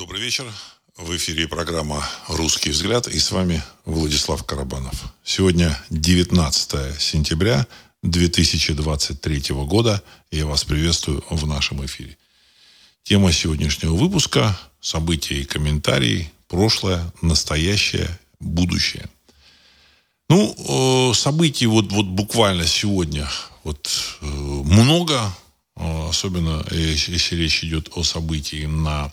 Добрый вечер. В эфире программа «Русский взгляд» и с вами Владислав Карабанов. Сегодня 19 сентября 2023 года. Я вас приветствую в нашем эфире. Тема сегодняшнего выпуска – события и комментарии, прошлое, настоящее, будущее. Ну, э, событий вот, вот буквально сегодня вот э, много, э, особенно если речь идет о событии на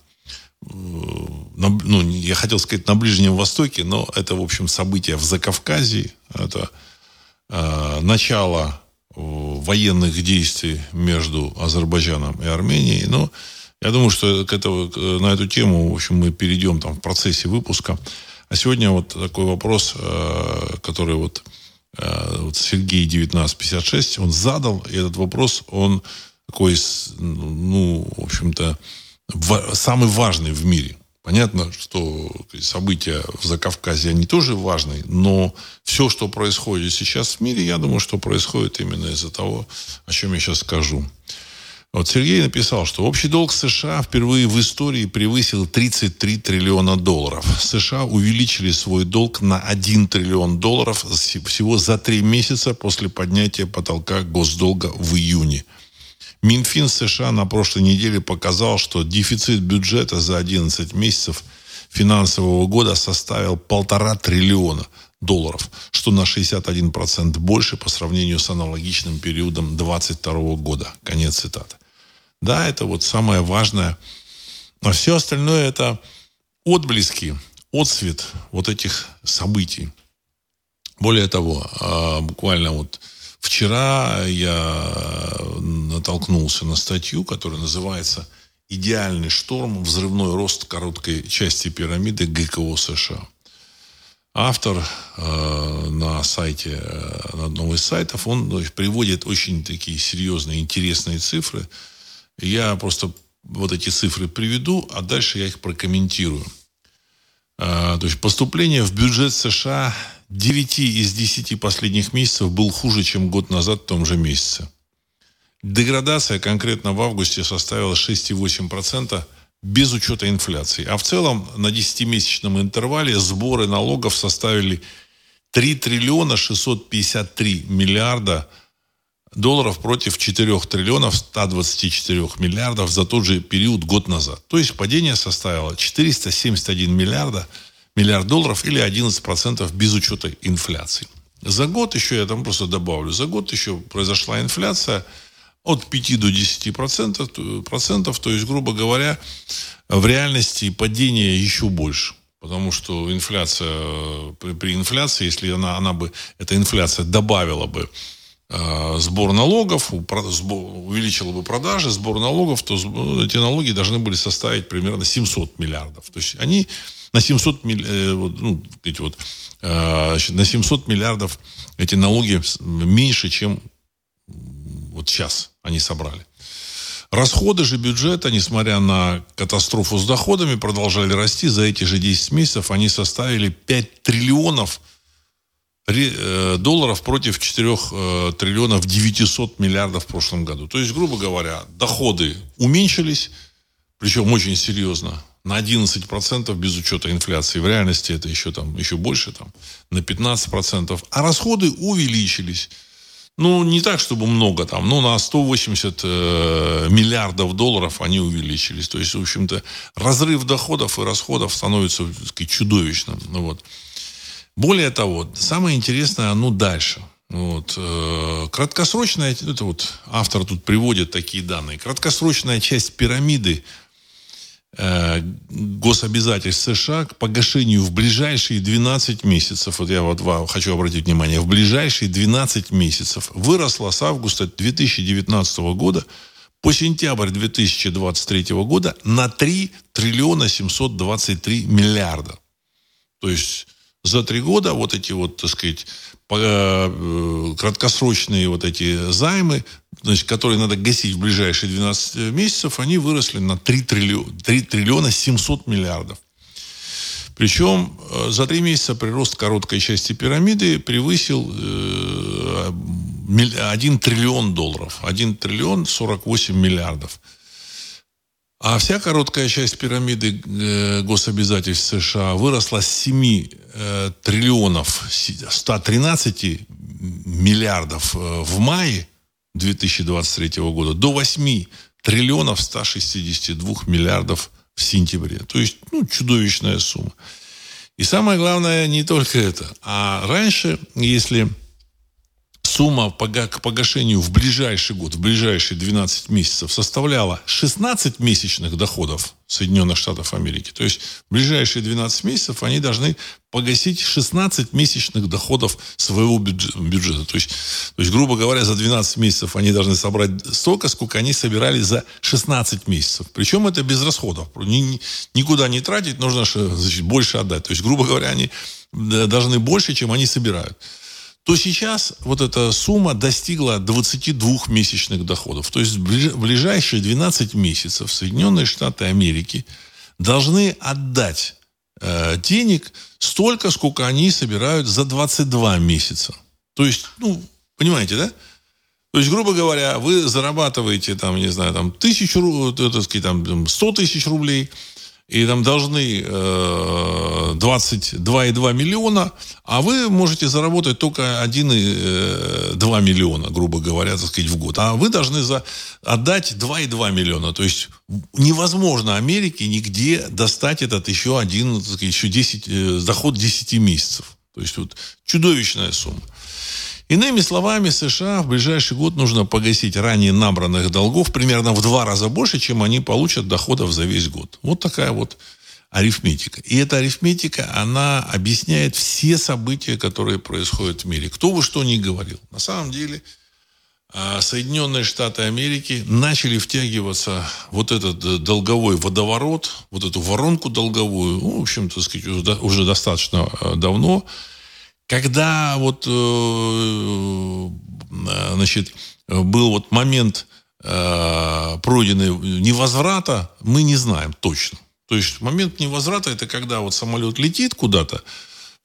на, ну, я хотел сказать на Ближнем Востоке, но это, в общем, событие в Закавказье. Это э, начало э, военных действий между Азербайджаном и Арменией. Но я думаю, что к этого, на эту тему, в общем, мы перейдем там в процессе выпуска. А сегодня вот такой вопрос, э, который вот, э, вот Сергей 1956, он задал, и этот вопрос, он такой, ну, в общем-то, самый важный в мире. Понятно, что события в Закавказье, они тоже важны, но все, что происходит сейчас в мире, я думаю, что происходит именно из-за того, о чем я сейчас скажу. Вот Сергей написал, что общий долг США впервые в истории превысил 33 триллиона долларов. США увеличили свой долг на 1 триллион долларов всего за три месяца после поднятия потолка госдолга в июне – Минфин США на прошлой неделе показал, что дефицит бюджета за 11 месяцев финансового года составил полтора триллиона долларов, что на 61% больше по сравнению с аналогичным периодом 2022 года. Конец цитаты. Да, это вот самое важное. А все остальное это отблески, отсвет вот этих событий. Более того, а, буквально вот Вчера я натолкнулся на статью, которая называется «Идеальный шторм. Взрывной рост короткой части пирамиды ГКО США». Автор э, на сайте, э, на одном из сайтов, он есть, приводит очень такие серьезные, интересные цифры. Я просто вот эти цифры приведу, а дальше я их прокомментирую. Э, то есть поступление в бюджет США 9 из 10 последних месяцев был хуже, чем год назад в том же месяце. Деградация конкретно в августе составила 6,8% без учета инфляции. А в целом на 10-месячном интервале сборы налогов составили 3 триллиона 653 миллиарда долларов против 4 триллионов 124 миллиардов за тот же период год назад. То есть падение составило 471 миллиарда миллиард долларов или 11% без учета инфляции. За год еще, я там просто добавлю, за год еще произошла инфляция от 5 до 10 процентов, процентов, то есть, грубо говоря, в реальности падение еще больше. Потому что инфляция, при, при инфляции, если она, она бы, эта инфляция добавила бы э, сбор налогов, увеличила бы продажи, сбор налогов, то эти налоги должны были составить примерно 700 миллиардов. То есть они на 700, э, ну, эти вот, э, на 700 миллиардов эти налоги меньше, чем вот сейчас они собрали. Расходы же бюджета, несмотря на катастрофу с доходами, продолжали расти. За эти же 10 месяцев они составили 5 триллионов э, долларов против 4 триллионов 900 миллиардов в прошлом году. То есть, грубо говоря, доходы уменьшились, причем очень серьезно на 11% без учета инфляции. В реальности это еще, там, еще больше, там, на 15%. А расходы увеличились. Ну, не так, чтобы много там, но на 180 э, миллиардов долларов они увеличились. То есть, в общем-то, разрыв доходов и расходов становится сказать, чудовищным. Ну, вот. Более того, самое интересное, оно дальше. Вот. Э, краткосрочная, это вот автор тут приводит такие данные. Краткосрочная часть пирамиды Э, гособязательств США к погашению в ближайшие 12 месяцев, вот я вот хочу обратить внимание, в ближайшие 12 месяцев выросла с августа 2019 года по сентябрь 2023 года на 3 триллиона 723 миллиарда. То есть за три года вот эти вот, так сказать, э, краткосрочные вот эти займы значит, которые надо гасить в ближайшие 12 месяцев, они выросли на 3 триллиона, 3 триллиона 700 миллиардов. Причем э, за три месяца прирост короткой части пирамиды превысил 1 э, триллион долларов. 1 триллион 48 миллиардов. А вся короткая часть пирамиды э, гособязательств США выросла с 7 э, триллионов 113 миллиардов э, в мае 2023 года до 8 триллионов 162 миллиардов в сентябре. То есть, ну, чудовищная сумма. И самое главное не только это. А раньше, если сумма к погашению в ближайший год, в ближайшие 12 месяцев составляла 16 месячных доходов Соединенных Штатов Америки. То есть в ближайшие 12 месяцев они должны погасить 16 месячных доходов своего бюджета. То есть, то есть, грубо говоря, за 12 месяцев они должны собрать столько, сколько они собирали за 16 месяцев. Причем это без расходов. Ни, никуда не тратить, нужно значит, больше отдать. То есть, грубо говоря, они должны больше, чем они собирают то сейчас вот эта сумма достигла 22 месячных доходов. То есть в ближайшие 12 месяцев Соединенные Штаты Америки должны отдать э, денег столько, сколько они собирают за 22 месяца. То есть, ну, понимаете, да? То есть, грубо говоря, вы зарабатываете, там, не знаю, там, тысячу, так сказать, там, 100 тысяч рублей – и там должны э, 22,2 миллиона, а вы можете заработать только 1,2 э, миллиона, грубо говоря, так сказать, в год. А вы должны за, отдать 2,2 миллиона. То есть невозможно Америке нигде достать этот еще один, так сказать, еще 10, э, доход 10 месяцев. То есть вот чудовищная сумма. Иными словами, США в ближайший год нужно погасить ранее набранных долгов примерно в два раза больше, чем они получат доходов за весь год. Вот такая вот арифметика. И эта арифметика, она объясняет все события, которые происходят в мире. Кто бы что ни говорил. На самом деле, а, Соединенные Штаты Америки начали втягиваться вот этот долговой водоворот, вот эту воронку долговую, ну, в общем-то, сказать, уже достаточно а, давно, когда вот, э, значит, был вот момент э, пройденный невозврата, мы не знаем точно. То есть момент невозврата это когда вот самолет летит куда-то,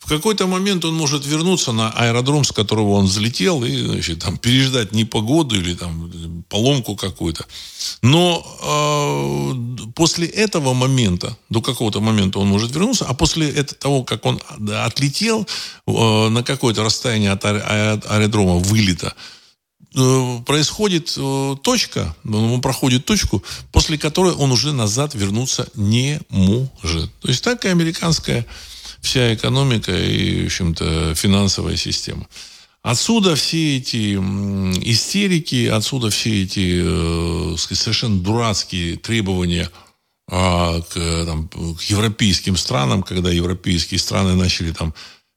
в какой-то момент он может вернуться на аэродром, с которого он взлетел, и значит, там, переждать непогоду или там, поломку какую-то. Но э, после этого момента, до какого-то момента он может вернуться, а после того, как он отлетел э, на какое-то расстояние от аэродрома вылета, э, происходит э, точка, он проходит точку, после которой он уже назад вернуться не может. То есть так и американская вся экономика и, в общем-то, финансовая система. Отсюда все эти истерики, отсюда все эти э, совершенно дурацкие требования а, к, там, к европейским странам, когда европейские страны начали там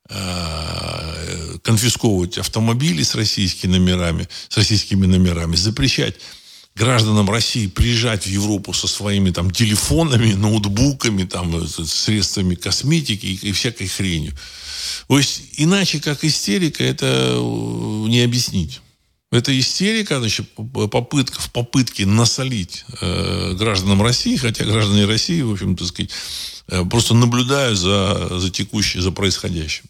э, конфисковывать автомобили с российскими номерами, с российскими номерами, запрещать гражданам России приезжать в Европу со своими там телефонами, ноутбуками, там, э, средствами косметики и, всякой хренью. То есть, иначе как истерика, это э, не объяснить. Это истерика, значит, попытка, в попытке насолить э, гражданам России, хотя граждане России, в общем, так сказать, э, просто наблюдают за, за текущим, за происходящим.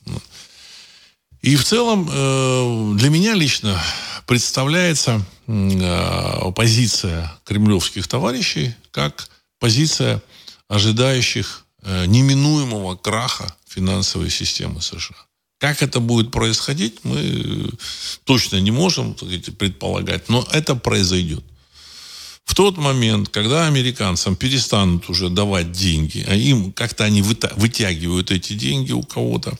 И в целом э, для меня лично представляется позиция кремлевских товарищей как позиция ожидающих э, неминуемого краха финансовой системы США. Как это будет происходить, мы точно не можем предполагать, но это произойдет. В тот момент, когда американцам перестанут уже давать деньги, а им как-то они вытягивают эти деньги у кого-то,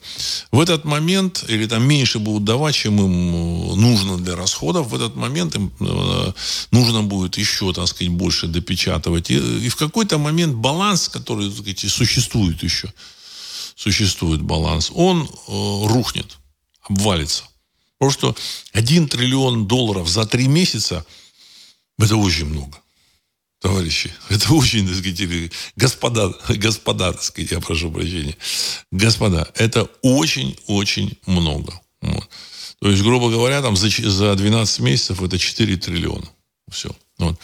в этот момент, или там меньше будут давать, чем им э, нужно для расходов, в этот момент им э, нужно будет еще, так сказать, больше допечатывать. И, и в какой-то момент баланс, который, так сказать, существует еще, существует баланс, он э, рухнет, обвалится. Потому что 1 триллион долларов за три месяца – это очень много, товарищи. Это очень, так сказать, господа, господа, так сказать, я прошу прощения. Господа, это очень-очень много. Вот. То есть, грубо говоря, там за, за 12 месяцев это 4 триллиона. Все. Вот.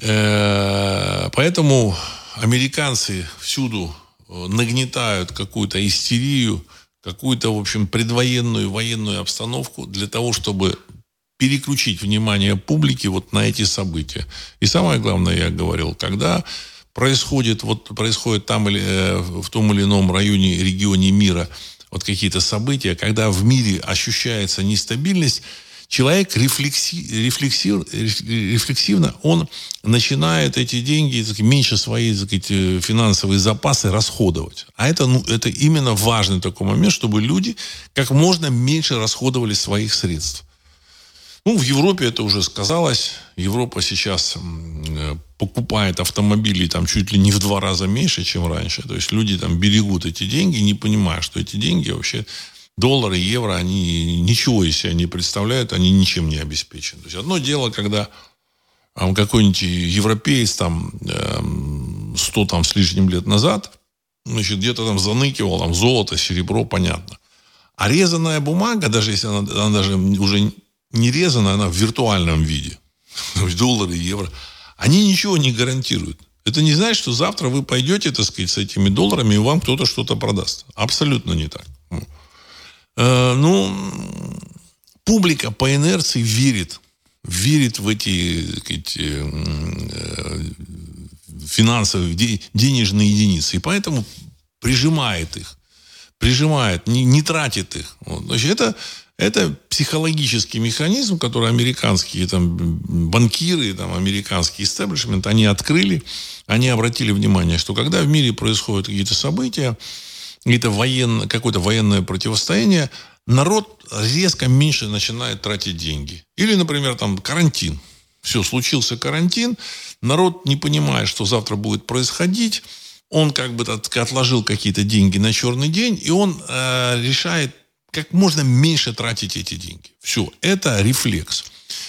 Э-э- поэтому американцы всюду э, нагнетают какую-то истерию, какую-то, в общем, предвоенную военную обстановку для того, чтобы переключить внимание публики вот на эти события. И самое главное, я говорил, когда происходит, вот происходит там или э, в том или ином районе, регионе мира вот какие-то события, когда в мире ощущается нестабильность, человек рефлекси, рефлексив, рефлексивно, он начинает эти деньги, так, меньше свои так, эти финансовые запасы расходовать. А это, ну, это именно важный такой момент, чтобы люди как можно меньше расходовали своих средств. Ну, в Европе это уже сказалось. Европа сейчас э, покупает автомобили там чуть ли не в два раза меньше, чем раньше. То есть люди там берегут эти деньги, не понимая, что эти деньги вообще доллары, евро, они ничего из себя не представляют, они ничем не обеспечены. То есть одно дело, когда какой-нибудь европеец там 100 там, с лишним лет назад, значит, где-то там заныкивал там золото, серебро, понятно. А резаная бумага, даже если она, она даже уже не резана, она в виртуальном виде. Доллары, евро. Они ничего не гарантируют. Это не значит, что завтра вы пойдете, так сказать, с этими долларами, и вам кто-то что-то продаст. Абсолютно не так. Э, ну, публика по инерции верит. Верит в эти, эти э, финансовые, денежные единицы. И поэтому прижимает их. Прижимает, не, не тратит их. Вот. Значит, это это психологический механизм, который американские там, банкиры, там, американский истеблишмент, они открыли, они обратили внимание, что когда в мире происходят какие-то события, какие-то военно, какое-то военное противостояние, народ резко меньше начинает тратить деньги. Или, например, там карантин. Все, случился карантин, народ не понимает, что завтра будет происходить, он как бы отложил какие-то деньги на черный день, и он э, решает как можно меньше тратить эти деньги. Все, это рефлекс.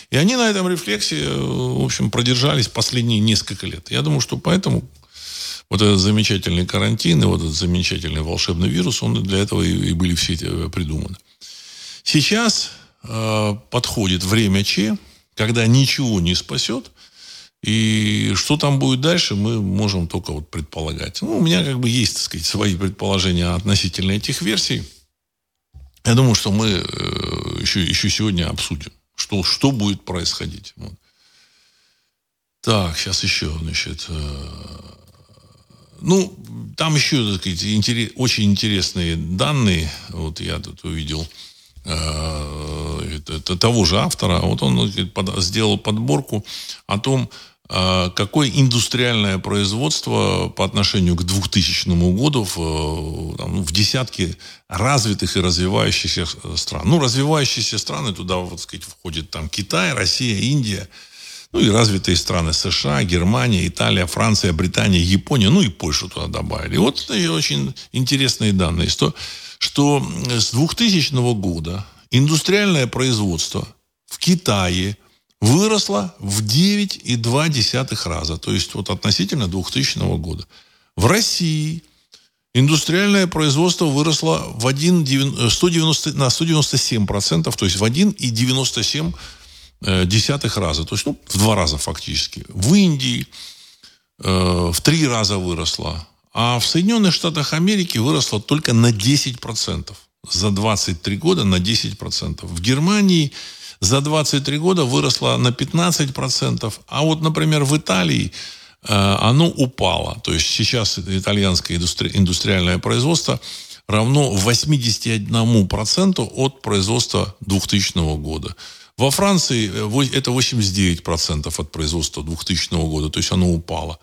И они на этом рефлексе, э, в общем, продержались последние несколько лет. Я думаю, что поэтому вот этот замечательный карантин и вот этот замечательный волшебный вирус, он для этого и, были все эти э, придуманы. Сейчас э, подходит время Че, когда ничего не спасет, и что там будет дальше, мы можем только вот предполагать. Ну, у меня как бы есть, так сказать, свои предположения относительно этих версий. Я думаю, что мы э, еще, еще сегодня обсудим, что, что будет происходить. Вот. Так, сейчас еще, значит, э, ну, там еще, так сказать, интерес, очень интересные данные, вот я тут увидел, э, это, того же автора, вот он говорит, под, сделал подборку о том, какое индустриальное производство по отношению к 2000 году в, э, там, ну, в десятке развитых и развивающихся стран. Ну, развивающиеся страны, туда, вот сказать, входят там Китай, Россия, Индия, ну и развитые страны США, Германия, Италия, Франция, Британия, Япония, ну и Польшу туда добавили. Вот это очень интересные данные, что, что с 2000 года индустриальное производство в Китае – выросла в 9,2 раза. То есть вот относительно 2000 года. В России индустриальное производство выросло в 1, 190, на 197 процентов, то есть в 1,97 э, десятых раза. То есть ну, в два раза фактически. В Индии э, в три раза выросла. А в Соединенных Штатах Америки выросла только на 10 процентов. За 23 года на 10 процентов. В Германии за 23 года выросло на 15%, а вот, например, в Италии э, оно упало. То есть сейчас итальянское индустри- индустриальное производство равно 81% от производства 2000 года. Во Франции э, это 89% от производства 2000 года, то есть оно упало.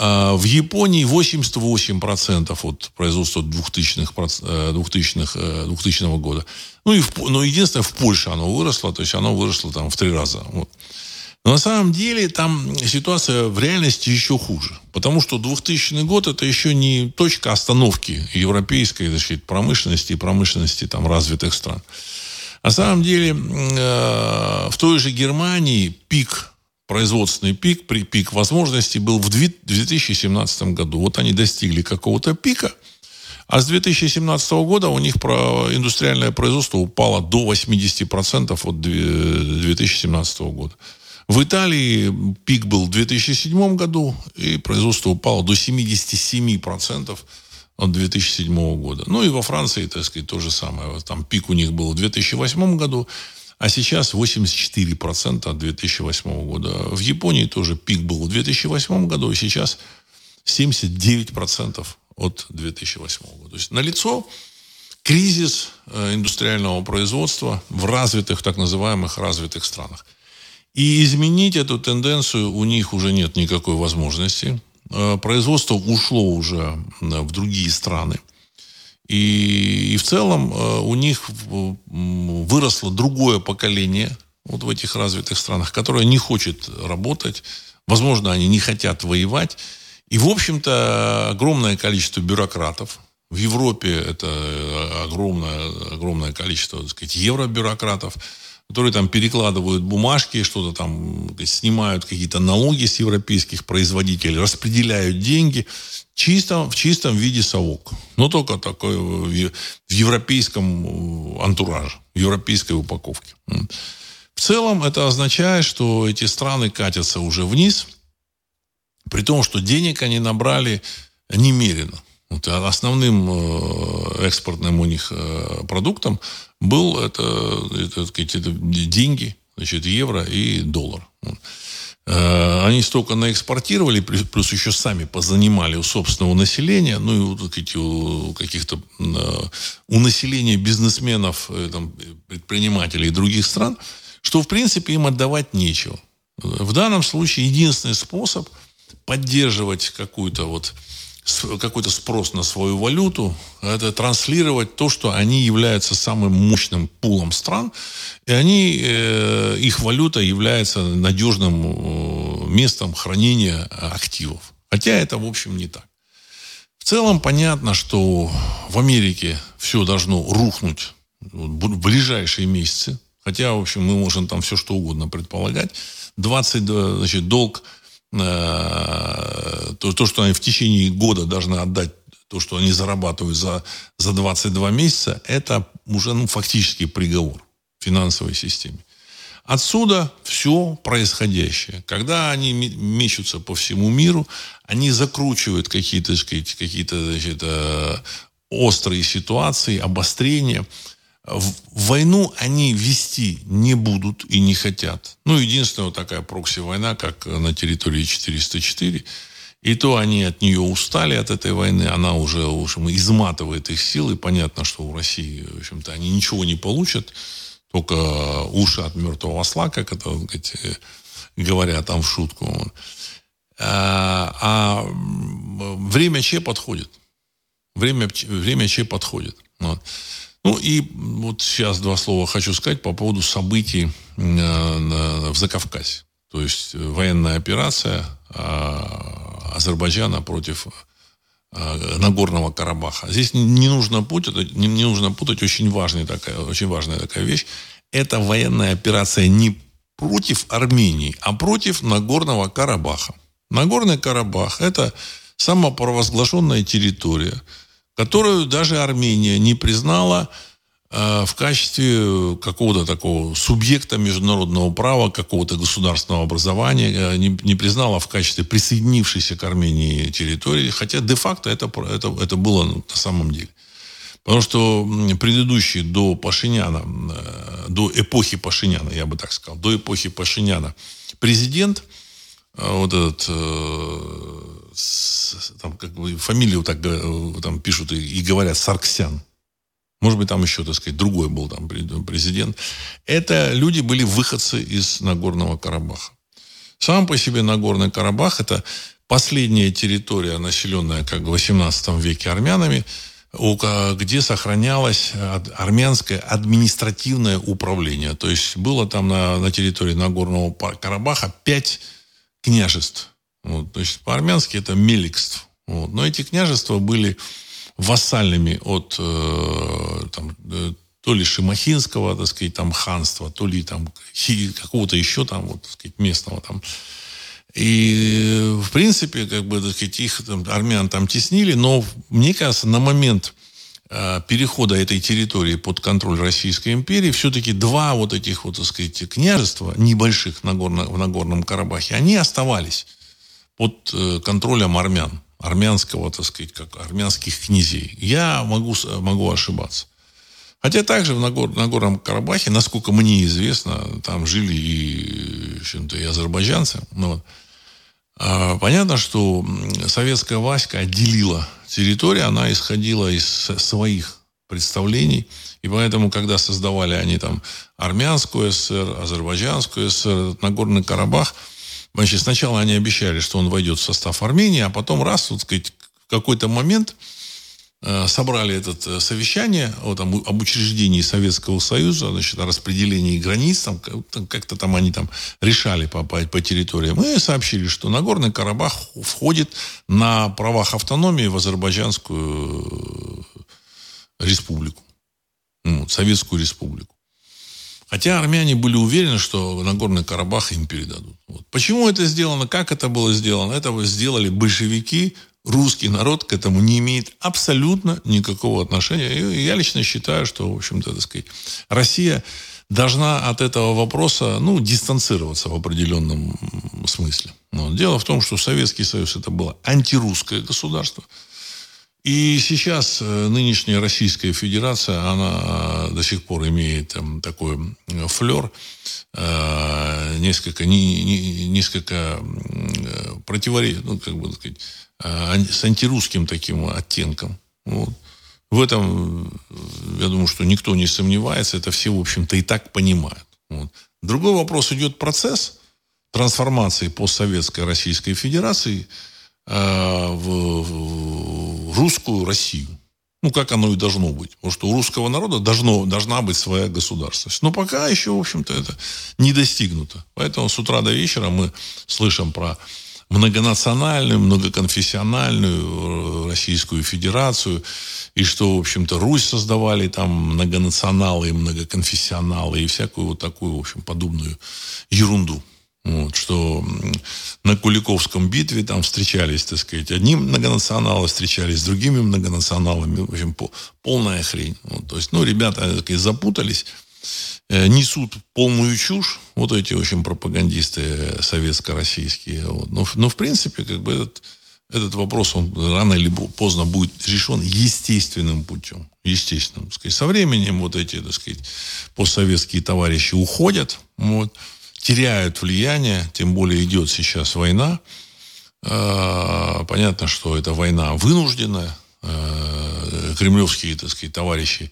А в Японии 88% от производства 2000-х, 2000 2000 года. Ну, и в, но единственное, в Польше оно выросло, то есть оно выросло там в три раза. Вот. Но на самом деле там ситуация в реальности еще хуже. Потому что 2000 год это еще не точка остановки европейской значит, промышленности и промышленности там, развитых стран. На самом деле э, в той же Германии пик производственный пик, при пик возможностей был в 2017 году. Вот они достигли какого-то пика, а с 2017 года у них индустриальное производство упало до 80% от 2017 года. В Италии пик был в 2007 году, и производство упало до 77% от 2007 года. Ну и во Франции, так сказать, то же самое. Там пик у них был в 2008 году, а сейчас 84% от 2008 года. В Японии тоже пик был в 2008 году, и сейчас 79% от 2008 года. То есть налицо кризис э, индустриального производства в развитых, так называемых развитых странах. И изменить эту тенденцию у них уже нет никакой возможности. Э, производство ушло уже в другие страны. И, и в целом э, у них выросло другое поколение вот в этих развитых странах, которое не хочет работать. Возможно, они не хотят воевать. И, в общем-то, огромное количество бюрократов. В Европе это э, огромное, огромное количество, так сказать, евробюрократов, которые там перекладывают бумажки, что-то там снимают какие-то налоги с европейских производителей, распределяют деньги чистом, в чистом виде совок. Но только такой в, в европейском э, антураже, в европейской упаковке. В целом это означает, что эти страны катятся уже вниз, при том, что денег они набрали немерено. Вот основным э, экспортным у них э, продуктом был это, это, это деньги, значит, евро и доллар. Э, они столько наэкспортировали, плюс еще сами позанимали у собственного населения, ну и у, у каких-то у населения бизнесменов, там, предпринимателей других стран, что в принципе им отдавать нечего. В данном случае единственный способ поддерживать какую-то вот какой-то спрос на свою валюту, это транслировать то, что они являются самым мощным пулом стран, и они, э, их валюта является надежным э, местом хранения активов. Хотя это, в общем, не так. В целом понятно, что в Америке все должно рухнуть в ближайшие месяцы. Хотя, в общем, мы можем там все что угодно предполагать. 20, значит, долг Э, то, то, что они в течение года должны отдать, то, что они зарабатывают за, за 22 месяца, это уже ну, фактически приговор финансовой системе. Отсюда все происходящее. Когда они мечутся по всему миру, они закручивают какие-то значит, э, острые ситуации, обострения. Войну они вести не будут и не хотят. Ну, единственная вот такая прокси-война, как на территории 404. И то они от нее устали, от этой войны. Она уже, в общем, изматывает их силы. Понятно, что у России, в общем-то, они ничего не получат. Только уши от мертвого осла, как это сказать, там в шутку. А, а время Че подходит. Время, время Че подходит. Вот. Ну и вот сейчас два слова хочу сказать по поводу событий в Закавказье. То есть военная операция а, Азербайджана против а, Нагорного Карабаха. Здесь не нужно путать, не, не нужно путать очень важная такая, очень важная такая вещь. Это военная операция не против Армении, а против Нагорного Карабаха. Нагорный Карабах – это самопровозглашенная территория, которую даже Армения не признала э, в качестве какого-то такого субъекта международного права, какого-то государственного образования, э, не, не признала в качестве присоединившейся к Армении территории, хотя де-факто это, это, это было на самом деле. Потому что предыдущий до Пашиняна, э, до эпохи Пашиняна, я бы так сказал, до эпохи Пашиняна, президент, вот этот там, как бы, фамилию так э, там пишут и, и говорят Сарксян. Может быть, там еще, так сказать, другой был там президент. Это люди были выходцы из Нагорного Карабаха. Сам по себе Нагорный Карабах – это последняя территория, населенная как в 18 веке армянами, где сохранялось армянское административное управление. То есть было там на, на территории Нагорного Карабаха пять княжеств. Вот, есть по-армянски это меликств. Вот. Но эти княжества были вассальными от э, там, э, то ли Шимахинского, так сказать, там ханства, то ли там какого-то еще там, вот, так сказать, местного там. И, в принципе, как бы, так сказать, их там, армян там теснили, но, мне кажется, на момент э, перехода этой территории под контроль Российской империи, все-таки два вот этих, вот, так сказать, княжества, небольших на Горно, в Нагорном Карабахе, они оставались под э, контролем армян, армянского, так сказать, как армянских князей. Я могу, могу ошибаться. Хотя также в Нагор, Нагорном Карабахе, насколько мне известно, там жили и, в и азербайджанцы. Ну, вот. а, понятно, что советская власть отделила территорию, она исходила из своих представлений. И поэтому, когда создавали они там армянскую ССР, азербайджанскую ССР, Нагорный Карабах, значит, сначала они обещали, что он войдет в состав Армении, а потом раз, вот сказать, в какой-то момент Э, собрали это э, совещание вот, об, об учреждении Советского Союза, значит, о распределении границ, там, как-то там они там решали по, по, по территориям, и сообщили, что Нагорный Карабах входит на правах автономии в Азербайджанскую э, республику, ну, Советскую республику. Хотя армяне были уверены, что Нагорный Карабах им передадут. Вот. Почему это сделано, как это было сделано? Это сделали большевики русский народ к этому не имеет абсолютно никакого отношения. И я лично считаю, что, в общем-то, так сказать, Россия должна от этого вопроса, ну, дистанцироваться в определенном смысле. Но дело в том, что Советский Союз это было антирусское государство. И сейчас э, нынешняя Российская Федерация, она до сих пор имеет там, такой флер, э, несколько, не, не, несколько противоречий, ну, как бы сказать, с антирусским таким оттенком. Вот. В этом, я думаю, что никто не сомневается, это все, в общем-то, и так понимают. Вот. Другой вопрос, идет процесс трансформации постсоветской Российской Федерации э, в, в русскую Россию. Ну, как оно и должно быть. Потому что у русского народа должно, должна быть своя государственность. Но пока еще, в общем-то, это не достигнуто. Поэтому с утра до вечера мы слышим про многонациональную, многоконфессиональную э, Российскую Федерацию, и что, в общем-то, Русь создавали там многонационалы и многоконфессионалы, и всякую вот такую, в общем, подобную ерунду. Вот, что на Куликовском битве там встречались, так сказать, одни многонационалы встречались с другими многонационалами. В общем, полная хрень. Вот, то есть, ну, ребята так сказать, запутались. Э, несут полную чушь, вот эти очень пропагандисты советско-российские. Вот. Но, но, в принципе, как бы этот, этот вопрос, он рано или поздно будет решен естественным путем. Естественным. Сказать. Со временем вот эти, так сказать, постсоветские товарищи уходят, вот, теряют влияние, тем более идет сейчас война. А, понятно, что это война вынужденная. А, кремлевские, так сказать, товарищи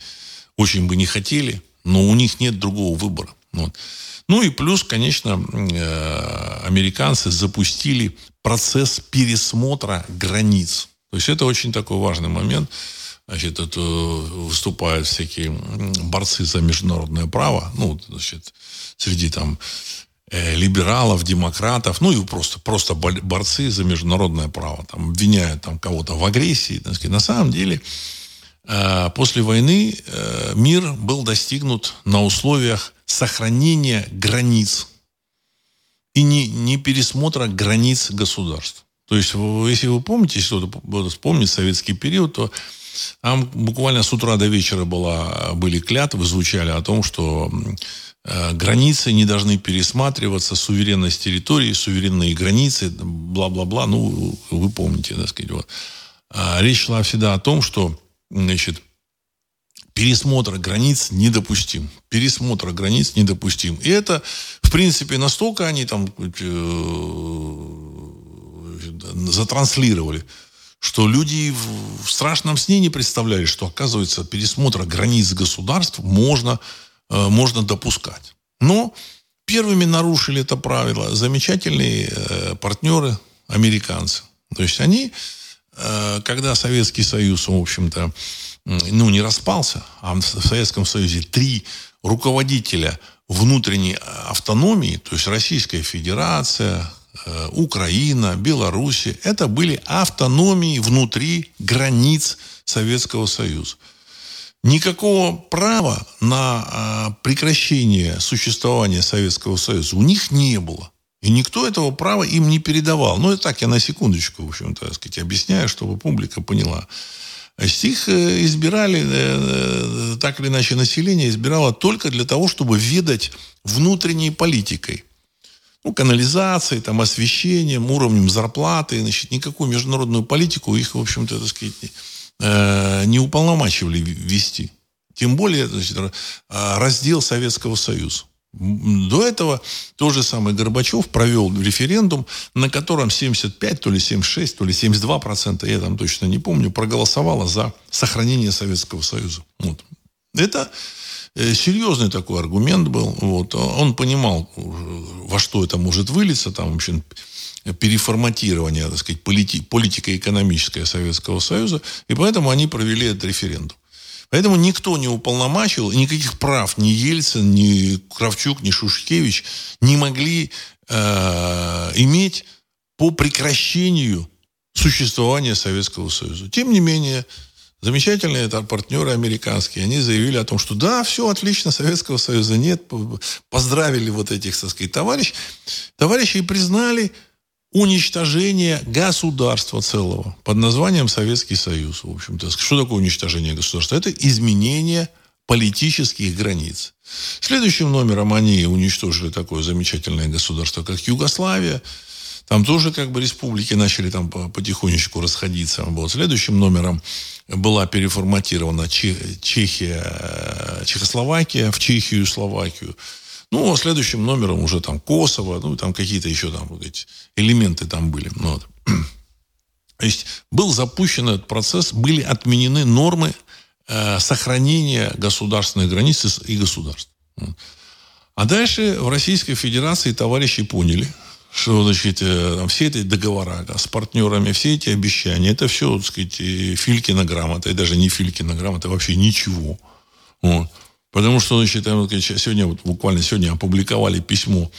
очень бы не хотели но у них нет другого выбора. Вот. Ну и плюс, конечно, э, американцы запустили процесс пересмотра границ. То есть это очень такой важный момент. Значит, это выступают всякие борцы за международное право, ну, значит, среди там э, либералов, демократов, ну и просто, просто борцы за международное право. Там обвиняют там, кого-то в агрессии. Так. На самом деле Э, после войны э, мир был достигнут на условиях сохранения границ и не, не пересмотра границ государств. То есть, если вы помните, если кто-то вспомнит советский период, то там буквально с утра до вечера была, были клятвы, звучали о том, что э, границы не должны пересматриваться, суверенность территории, суверенные границы, бла-бла-бла. Ну, вы помните, так сказать. Вот. А речь шла всегда о том, что значит, пересмотр границ недопустим. Пересмотр границ недопустим. И это, в принципе, настолько они там э, затранслировали, что люди в страшном сне не представляли, что, оказывается, пересмотр границ государств можно, э, можно допускать. Но первыми нарушили это правило замечательные э, партнеры, американцы. То есть они Э, когда Советский Союз, в общем-то, ну, не распался, а в Советском Союзе три руководителя внутренней автономии, то есть Российская Федерация, Украина, Беларусь, это были автономии внутри границ Советского Союза. Никакого права на э, прекращение существования Советского Союза у них не было. И никто этого права им не передавал. Ну, и так я на секундочку, в общем-то, сказать, объясняю, чтобы публика поняла. Стих э, избирали, э, э, так или иначе, население избирало только для того, чтобы ведать внутренней политикой. Ну, канализацией, там, освещением, уровнем зарплаты. Значит, никакую международную политику их, в общем-то, так сказать, не уполномачивали вести. Тем более значит, а, раздел Советского Союза. До этого тот же самый Горбачев провел референдум, на котором 75, то ли 76, то ли 72 процента, я там точно не помню, проголосовало за сохранение Советского Союза. Вот. Это э, серьезный такой аргумент был. Вот. Он понимал, во что это может вылиться. Там, в общем, переформатирование, так сказать, полити, политико-экономическое Советского Союза. И поэтому они провели этот референдум. Поэтому никто не уполномачивал, никаких прав ни Ельцин, ни Кравчук, ни Шушкевич не могли э, иметь по прекращению существования Советского Союза. Тем не менее, замечательные это партнеры американские, они заявили о том, что да, все отлично, Советского Союза нет, поздравили вот этих, так сказать, товарищей, товарищей и признали уничтожение государства целого под названием Советский Союз. В общем-то, что такое уничтожение государства? Это изменение политических границ. Следующим номером они уничтожили такое замечательное государство, как Югославия. Там тоже как бы республики начали там потихонечку расходиться. Вот. Следующим номером была переформатирована Чехия, Чехословакия в Чехию и Словакию. Ну, а следующим номером уже там Косово, ну, там какие-то еще там эти элементы там были. Ну, вот. То есть был запущен этот процесс, были отменены нормы э, сохранения государственных границ и государств. А дальше в Российской Федерации товарищи поняли, что значит, э, все эти договора с партнерами, все эти обещания, это все, так сказать, Филькина грамота, и даже не Филькина грамота, вообще ничего. Вот. Потому что, значит, сегодня, вот буквально сегодня опубликовали письмо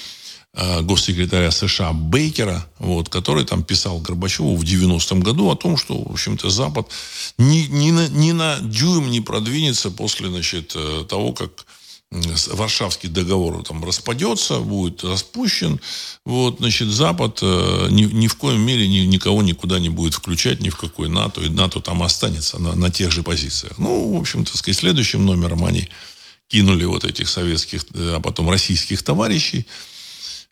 э, госсекретаря США Бейкера, вот, который там писал Горбачеву в 90-м году о том, что, в общем-то, Запад ни, ни, на, ни на дюйм не продвинется после, значит, э, того, как Варшавский договор там распадется, будет распущен, вот, значит, Запад э, ни, ни в коем мере ни, никого никуда не будет включать, ни в какой НАТО, и НАТО там останется на, на тех же позициях. Ну, в общем-то, сказать, следующим номером они кинули вот этих советских, э, а потом российских товарищей.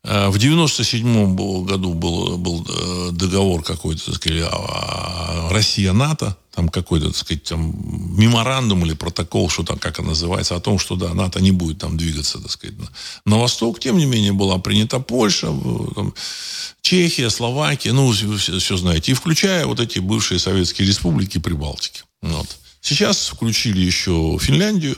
Э, в 97 году был, был договор какой-то, так сказать, Россия-НАТО, там какой-то, так сказать, там меморандум или протокол, что там, как он называется, о том, что, да, НАТО не будет там двигаться, так сказать, на, на восток. Тем не менее, была принята Польша, там, Чехия, Словакия, ну, все, все знаете, и включая вот эти бывшие советские республики Прибалтики. Вот. Сейчас включили еще Финляндию,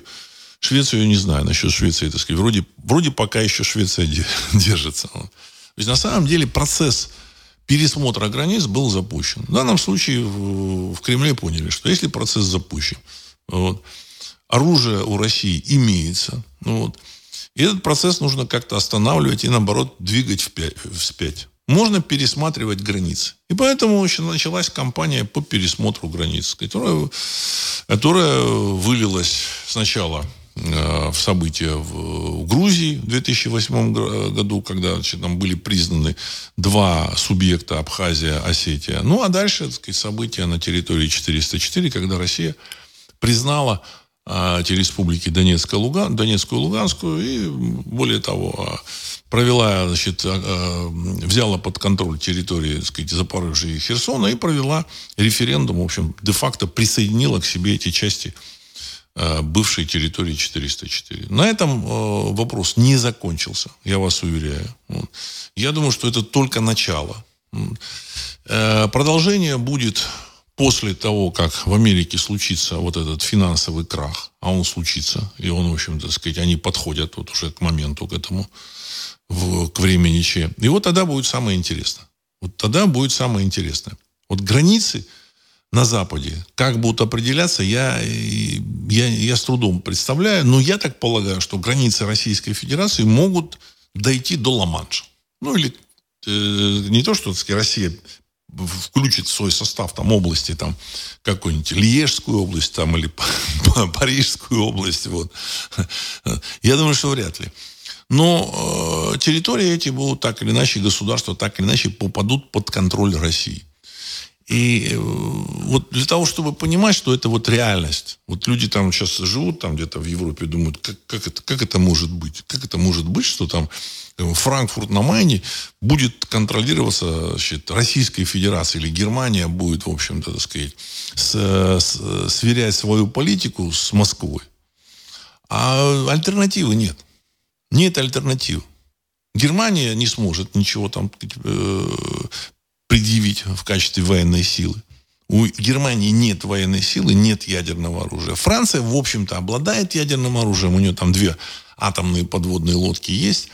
Швецию не знаю. Насчет Швеции, так сказать, вроде, вроде пока еще Швеция держится. То есть, на самом деле, процесс пересмотра границ был запущен. В данном случае в, Кремле поняли, что если процесс запущен, вот, оружие у России имеется, вот, и этот процесс нужно как-то останавливать и, наоборот, двигать впять, вспять. Можно пересматривать границы. И поэтому началась кампания по пересмотру границ, которая, которая вылилась сначала в события в Грузии в 2008 году, когда значит, там были признаны два субъекта Абхазия, Осетия. Ну, а дальше так сказать, события на территории 404, когда Россия признала а, эти республики Донецкую, Луган, Донецкую и Луганскую, и более того, провела, значит, взяла под контроль территории, так сказать, Запорожья и Херсона и провела референдум, в общем, де-факто присоединила к себе эти части Э, бывшей территории 404. На этом э, вопрос не закончился, я вас уверяю. Я думаю, что это только начало. Э, продолжение будет после того, как в Америке случится вот этот финансовый крах, а он случится, и он, в общем-то, сказать, они подходят вот уже к моменту, к этому, в, к времени Че. И вот тогда будет самое интересное. Вот тогда будет самое интересное. Вот границы – на Западе. Как будут определяться, я, я, я с трудом представляю. Но я так полагаю, что границы Российской Федерации могут дойти до Ла-Манша. Ну, или э, не то, что сказать, Россия включит в свой состав там области, там, какую-нибудь Льежскую область, там, или Парижскую область, вот. Я думаю, что вряд ли. Но э, территории эти будут так или иначе, государства так или иначе попадут под контроль России. И э, вот для того, чтобы понимать, что это вот реальность. Вот люди там сейчас живут там где-то в Европе, думают, как, как, это, как это может быть? Как это может быть, что там э, Франкфурт на Майне будет контролироваться значит, Российской Федерацией или Германия будет, в общем-то, так сказать, с, с, сверять свою политику с Москвой. А альтернативы нет. Нет альтернатив. Германия не сможет ничего там э, предъявить в качестве военной силы. У Германии нет военной силы, нет ядерного оружия. Франция, в общем-то, обладает ядерным оружием. У нее там две атомные подводные лодки есть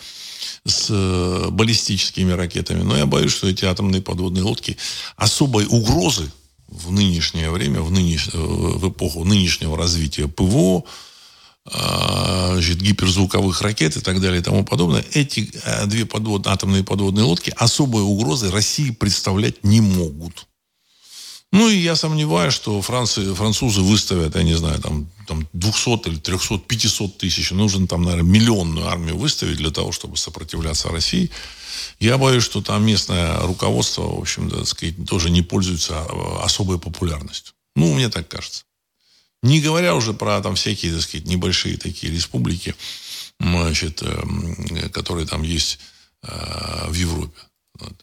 с э, баллистическими ракетами. Но я боюсь, что эти атомные подводные лодки особой угрозы в нынешнее время, в, нынеш... Э, в эпоху нынешнего развития ПВО, значит, гиперзвуковых ракет и так далее и тому подобное, эти э, две подвод... атомные подводные лодки особой угрозы России представлять не могут. Ну, и я сомневаюсь, что Франции, французы выставят, я не знаю, там, там 200 или 300, 500 тысяч. Нужно там, наверное, миллионную армию выставить для того, чтобы сопротивляться России. Я боюсь, что там местное руководство, в общем, так сказать, тоже не пользуется а, особой популярностью. Ну, мне так кажется. Не говоря уже про там всякие, так сказать, небольшие такие республики, значит, эм, которые там есть э, в Европе. Вот.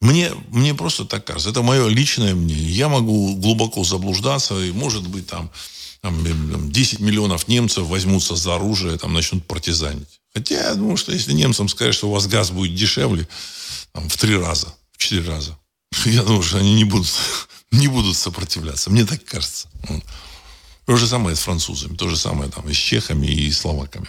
Мне, мне просто так кажется. Это мое личное мнение. Я могу глубоко заблуждаться, и может быть там, там 10 миллионов немцев возьмутся за оружие, там начнут партизанить. Хотя я думаю, что если немцам сказать, что у вас газ будет дешевле там, в три раза, в четыре раза, я думаю, что они не будут, не будут сопротивляться. Мне так кажется. То же самое с французами, то же самое там и с чехами, и словаками.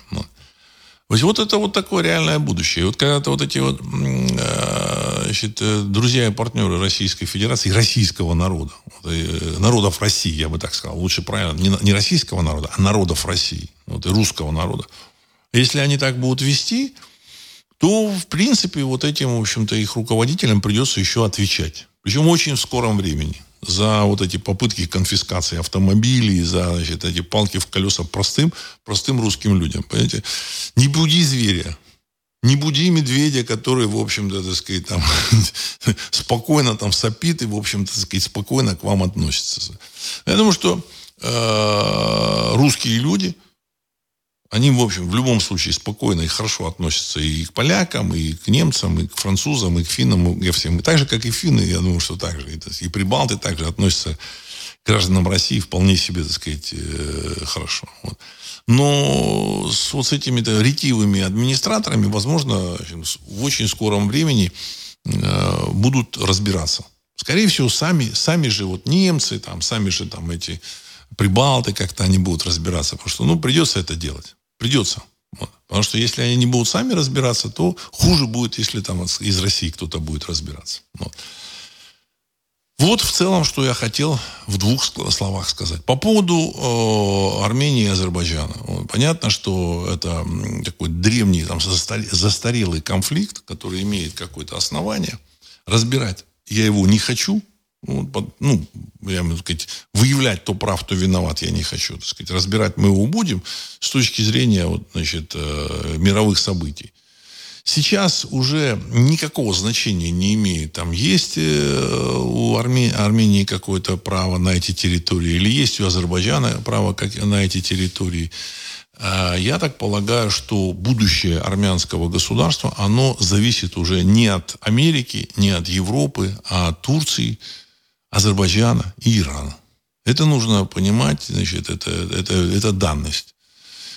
Есть вот это вот такое реальное будущее. И вот когда-то вот эти вот э, значит, э, друзья и партнеры Российской Федерации, российского народа, э, народов России, я бы так сказал, лучше правильно, не, российского народа, а народов России, вот, и русского народа. Если они так будут вести, то, в принципе, вот этим, в общем-то, их руководителям придется еще отвечать. Причем очень в скором времени за вот эти попытки конфискации автомобилей, за значит, эти палки в колеса простым, простым русским людям. Понимаете? Не буди зверя, не буди медведя, который, в общем-то, так сказать, там, спокойно там сопит и, в общем-то, так сказать, спокойно к вам относится. Я думаю, что э, русские люди, они, в общем, в любом случае спокойно и хорошо относятся и к полякам, и к немцам, и к французам, и к финнам, и ко всем. И так же, как и финны, я думаю, что так же. И, и прибалты также относятся к гражданам России вполне себе, так сказать, э, хорошо. Вот. Но с, вот с этими ретивыми администраторами, возможно, в очень скором времени э, будут разбираться. Скорее всего, сами, сами же вот немцы, там, сами же там эти прибалты как-то они будут разбираться. Потому что, ну, придется это делать. Придется. Потому что если они не будут сами разбираться, то хуже будет, если там из России кто-то будет разбираться. Вот. Вот в целом, что я хотел в двух словах сказать. По поводу э, Армении и Азербайджана. Понятно, что это такой древний, там, застарелый конфликт, который имеет какое-то основание. Разбирать я его не хочу, ну, ну, я могу сказать, выявлять, кто прав, кто виноват, я не хочу. Так сказать, разбирать мы его будем с точки зрения вот, значит, э, мировых событий. Сейчас уже никакого значения не имеет. Там есть э, у Арме... Армении какое-то право на эти территории, или есть у Азербайджана право как... на эти территории. А я так полагаю, что будущее армянского государства, оно зависит уже не от Америки, не от Европы, а от Турции, Азербайджана и Ирана. Это нужно понимать, значит, это, это, это данность.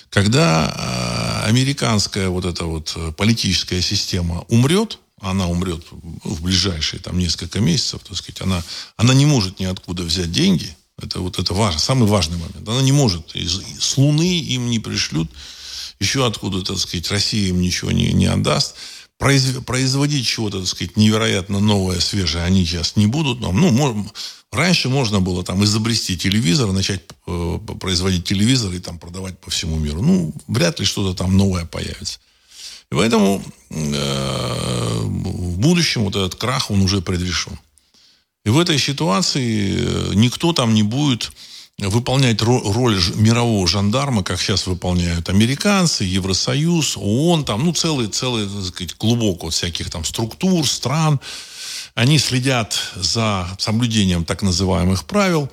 Когда а, американская вот эта вот политическая система умрет, она умрет в ближайшие там несколько месяцев, так сказать, она, она не может ниоткуда взять деньги. Это вот это важно, самый важный момент. Она не может. Из, с Луны им не пришлют, еще откуда, так сказать, Россия им ничего не, не отдаст производить чего-то, так сказать, невероятно новое, свежее они сейчас не будут. Но, ну, мож, раньше можно было там изобрести телевизор, начать э, производить телевизор и там продавать по всему миру. Ну, вряд ли что-то там новое появится. И поэтому э, в будущем вот этот крах, он уже предрешен. И в этой ситуации э, никто там не будет выполнять роль мирового жандарма, как сейчас выполняют американцы, Евросоюз, ООН, там, ну, целый, целый, так сказать, клубок вот всяких там структур, стран. Они следят за соблюдением так называемых правил.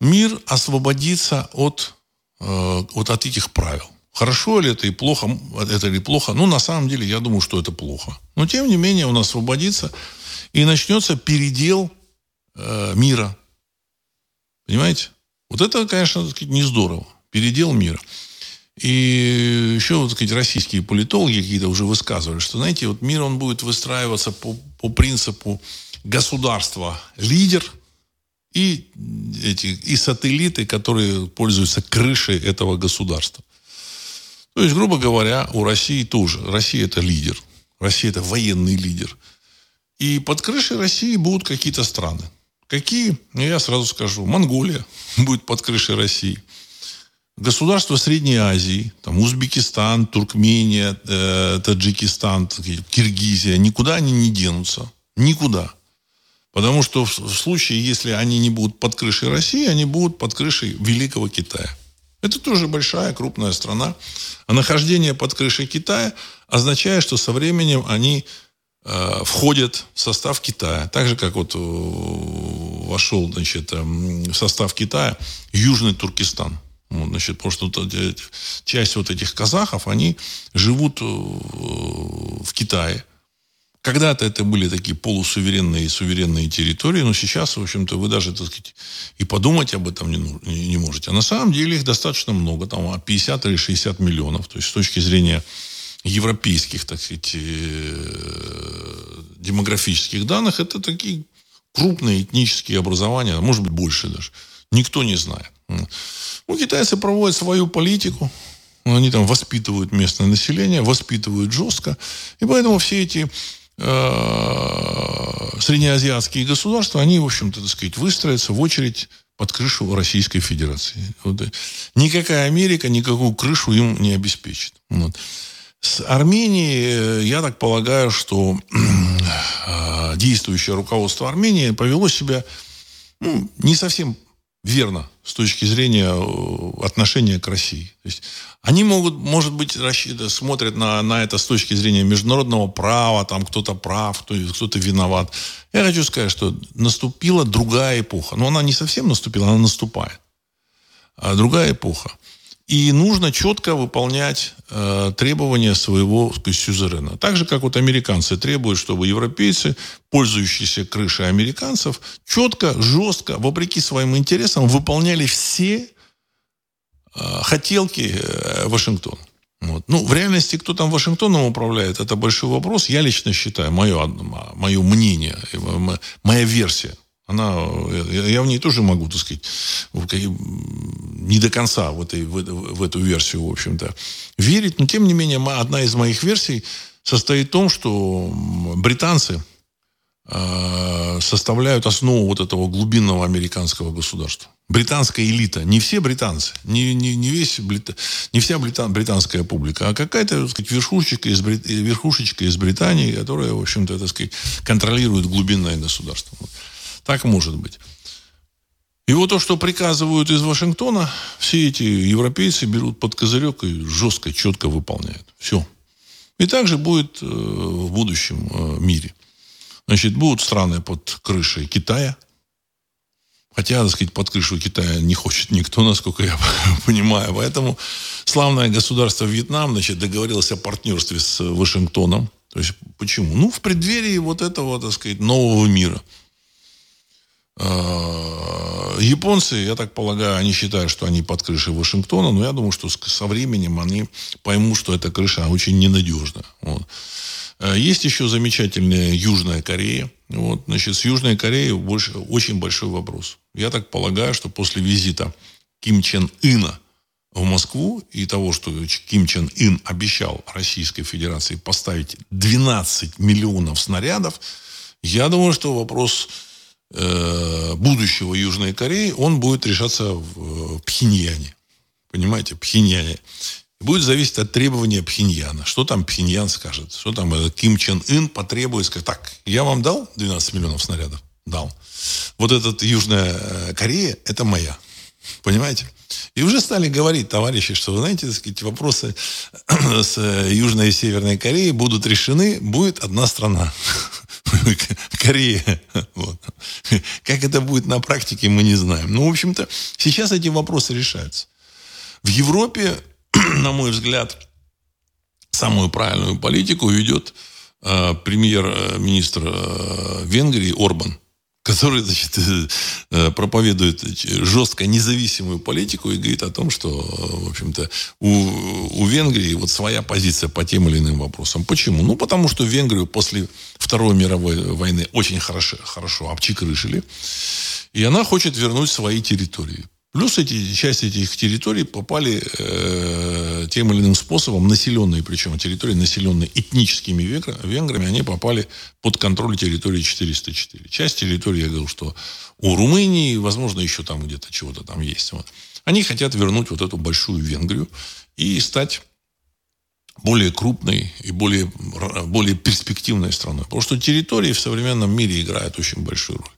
Мир освободится от, э, вот от этих правил. Хорошо ли это и плохо, это или плохо? Ну, на самом деле, я думаю, что это плохо. Но, тем не менее, он освободится, и начнется передел э, мира. Понимаете? Вот это, конечно, не здорово. Передел мира. И еще, вот, сказать, российские политологи какие-то уже высказывали, что, знаете, вот мир, он будет выстраиваться по, по принципу государства лидер и, эти, и сателлиты, которые пользуются крышей этого государства. То есть, грубо говоря, у России тоже. Россия это лидер. Россия это военный лидер. И под крышей России будут какие-то страны. Какие? Ну, я сразу скажу. Монголия будет под крышей России. Государства Средней Азии, там Узбекистан, Туркмения, э, Таджикистан, Киргизия, никуда они не денутся. Никуда. Потому что в, в случае, если они не будут под крышей России, они будут под крышей Великого Китая. Это тоже большая, крупная страна. А нахождение под крышей Китая означает, что со временем они э, входят в состав Китая. Так же, как вот э, вошел значит, э, в состав Китая Южный Туркестан. Вот, значит, потому что часть вот этих казахов, они живут в Китае. Когда-то это были такие полусуверенные и суверенные территории, но сейчас, в общем-то, вы даже, так сказать, и подумать об этом не, не, не можете. А на самом деле их достаточно много, там 50 или 60 миллионов. То есть с точки зрения европейских, так сказать, э, демографических данных, это такие крупные этнические образования, может быть, больше даже. Никто не знает. Ну, китайцы проводят свою политику, они там воспитывают местное население, воспитывают жестко. И поэтому все эти э, среднеазиатские государства, они, в общем-то, так сказать, выстроятся в очередь под крышу Российской Федерации. Вот. Никакая Америка никакую крышу им не обеспечит. Вот. С Арменией, э, я так полагаю, что э, действующее руководство Армении повело себя ну, не совсем верно с точки зрения э, отношения к России. То есть они могут, может быть, смотрят на, на это с точки зрения международного права, там кто-то прав, кто-то виноват. Я хочу сказать, что наступила другая эпоха. Но она не совсем наступила, она наступает. А другая эпоха. И нужно четко выполнять э, требования своего сюзерена. Так же, как вот американцы требуют, чтобы европейцы, пользующиеся крышей американцев, четко, жестко, вопреки своим интересам, выполняли все э, хотелки э, Вашингтона. Вот. Ну, в реальности, кто там Вашингтоном управляет, это большой вопрос. Я лично считаю, мое, мое мнение, моя версия, она, я в ней тоже могу, так сказать, не до конца в, этой, в, эту версию, в общем-то, верить. Но, тем не менее, одна из моих версий состоит в том, что британцы э, составляют основу вот этого глубинного американского государства. Британская элита. Не все британцы, не, не, не, весь, не вся британская публика, а какая-то так сказать, верхушечка, из, верхушечка из Британии, которая, в общем-то, так сказать, контролирует глубинное государство. Так может быть. И вот то, что приказывают из Вашингтона, все эти европейцы берут под козырек и жестко, четко выполняют. Все. И так же будет э, в будущем э, мире. Значит, будут страны под крышей Китая. Хотя, так сказать, под крышу Китая не хочет никто, насколько я понимаю. Поэтому славное государство Вьетнам, значит, договорилось о партнерстве с Вашингтоном. То есть, почему? Ну, в преддверии вот этого, так сказать, нового мира – японцы, я так полагаю, они считают, что они под крышей Вашингтона, но я думаю, что со временем они поймут, что эта крыша очень ненадежна. Вот. Э, есть еще замечательная Южная Корея. Вот, значит, с Южной Кореей больше, очень большой вопрос. Я так полагаю, что после визита Ким Чен Ына в Москву и того, что Ким Чен Ын обещал Российской Федерации поставить 12 миллионов снарядов, я думаю, что вопрос Э, будущего Южной Кореи, он будет решаться в Пхеньяне. Понимаете, Пхеньяне. Будет зависеть от требования Пхеньяна. Что там Пхеньян скажет? Что там этот Ким Чен Ын потребует? Скажет, так, я вам дал 12 миллионов снарядов? Дал. Вот этот Южная э, Корея, это моя. Понимаете? И уже стали говорить товарищи, что, вы знаете, так сказать, вопросы с Южной и Северной Кореей будут решены, будет одна страна. Корея. Вот. Как это будет на практике, мы не знаем. Но, ну, в общем-то, сейчас эти вопросы решаются. В Европе, на мой взгляд, самую правильную политику ведет э, премьер-министр э, Венгрии Орбан. Который значит, э, проповедует жестко независимую политику и говорит о том, что, в общем-то, у, у Венгрии вот своя позиция по тем или иным вопросам. Почему? Ну, потому что Венгрию после Второй мировой войны очень хорошо, хорошо обчикрышили, и она хочет вернуть свои территории. Плюс эти, часть этих территорий попали э, тем или иным способом, населенные, причем территории, населенные этническими венграми, они попали под контроль территории 404. Часть территории, я говорил, что у Румынии, возможно, еще там где-то чего-то там есть. Вот. Они хотят вернуть вот эту большую Венгрию и стать более крупной и более, более перспективной страной. Потому что территории в современном мире играют очень большую роль.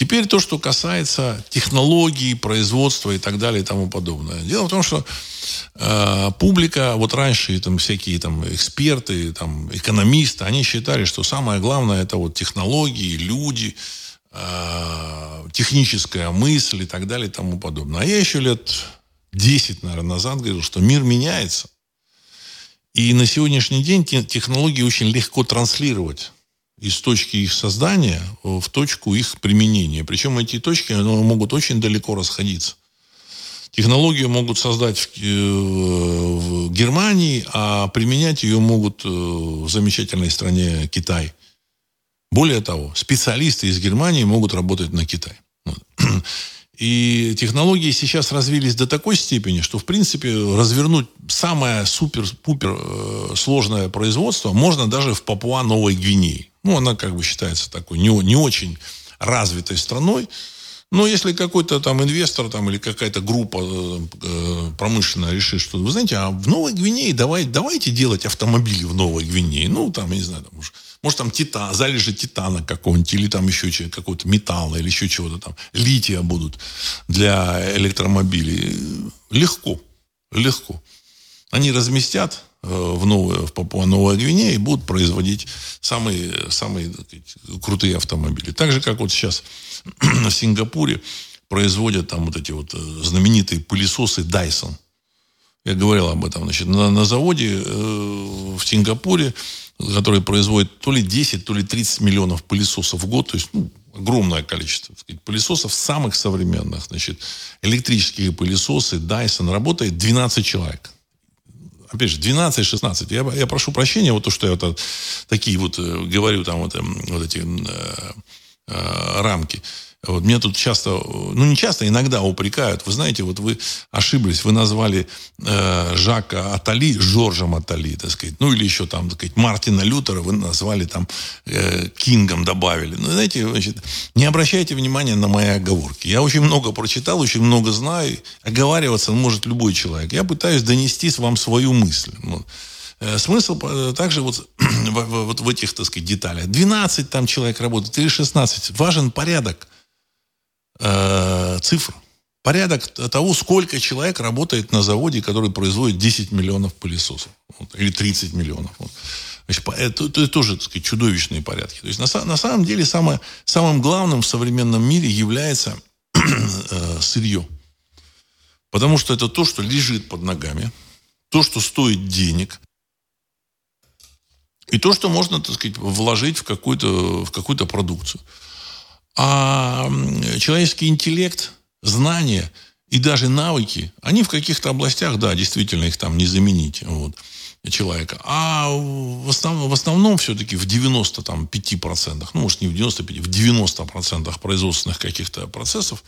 Теперь то, что касается технологий, производства и так далее и тому подобное. Дело в том, что э, публика, вот раньше там всякие там эксперты, там экономисты, они считали, что самое главное это вот технологии, люди, э, техническая мысль и так далее и тому подобное. А я еще лет 10, наверное, назад говорил, что мир меняется. И на сегодняшний день технологии очень легко транслировать из точки их создания в точку их применения. Причем эти точки могут очень далеко расходиться. Технологию могут создать в, э, в Германии, а применять ее могут э, в замечательной стране Китай. Более того, специалисты из Германии могут работать на Китай. И технологии сейчас развились до такой степени, что, в принципе, развернуть самое супер-пупер э, сложное производство можно даже в Папуа-Новой Гвинее. Ну, она как бы считается такой не, не очень развитой страной. Но если какой-то там инвестор там, или какая-то группа э, э, промышленная решит, что, вы знаете, а в Новой Гвинее давай, давайте делать автомобили в Новой Гвинее. Ну, там, я не знаю, там, может, может там титан, залежи титана какого-нибудь, или там еще какого-то металла, или еще чего-то там. Лития будут для электромобилей. Легко. Легко. Они разместят в, новую, в Папуа Новая Гвинея и будут производить самые, самые сказать, крутые автомобили. Так же, как вот сейчас в Сингапуре производят там вот эти вот э, знаменитые пылесосы Dyson. Я говорил об этом. Значит, на, на заводе э, в Сингапуре, который производит то ли 10, то ли 30 миллионов пылесосов в год, то есть ну, огромное количество сказать, пылесосов, самых современных. Значит, электрические пылесосы Dyson работает 12 человек опять же, 12-16. Я, я прошу прощения, вот то, что я вот такие вот э, говорю, там вот, эм, вот эти э, э, рамки. Вот меня тут часто, ну не часто, иногда упрекают. Вы знаете, вот вы ошиблись, вы назвали э, Жака Атали Жоржем Атали, так сказать. Ну или еще там, так сказать, Мартина Лютера вы назвали там э, Кингом добавили. Ну, знаете, значит, не обращайте внимания на мои оговорки. Я очень много прочитал, очень много знаю. Оговариваться может любой человек. Я пытаюсь донести вам свою мысль. Вот. Э, смысл э, также вот, вот в этих, так сказать, деталях. 12 там человек работает или 16. Важен порядок э, цифр. Порядок того, сколько человек работает на заводе, который производит 10 миллионов пылесосов. Вот, или 30 миллионов. Вот. Значит, это, это тоже, так сказать, чудовищные порядки. То есть, на, на самом деле, самое, самым главным в современном мире является э, сырье. Потому что это то, что лежит под ногами, то, что стоит денег, и то, что можно, так сказать, вложить в какую-то в какую продукцию. А человеческий интеллект, знания и даже навыки, они в каких-то областях, да, действительно, их там не заменить. Вот человека. А в основном, в основном все-таки в 95%, ну, может, не в 95%, в 90% производственных каких-то процессов,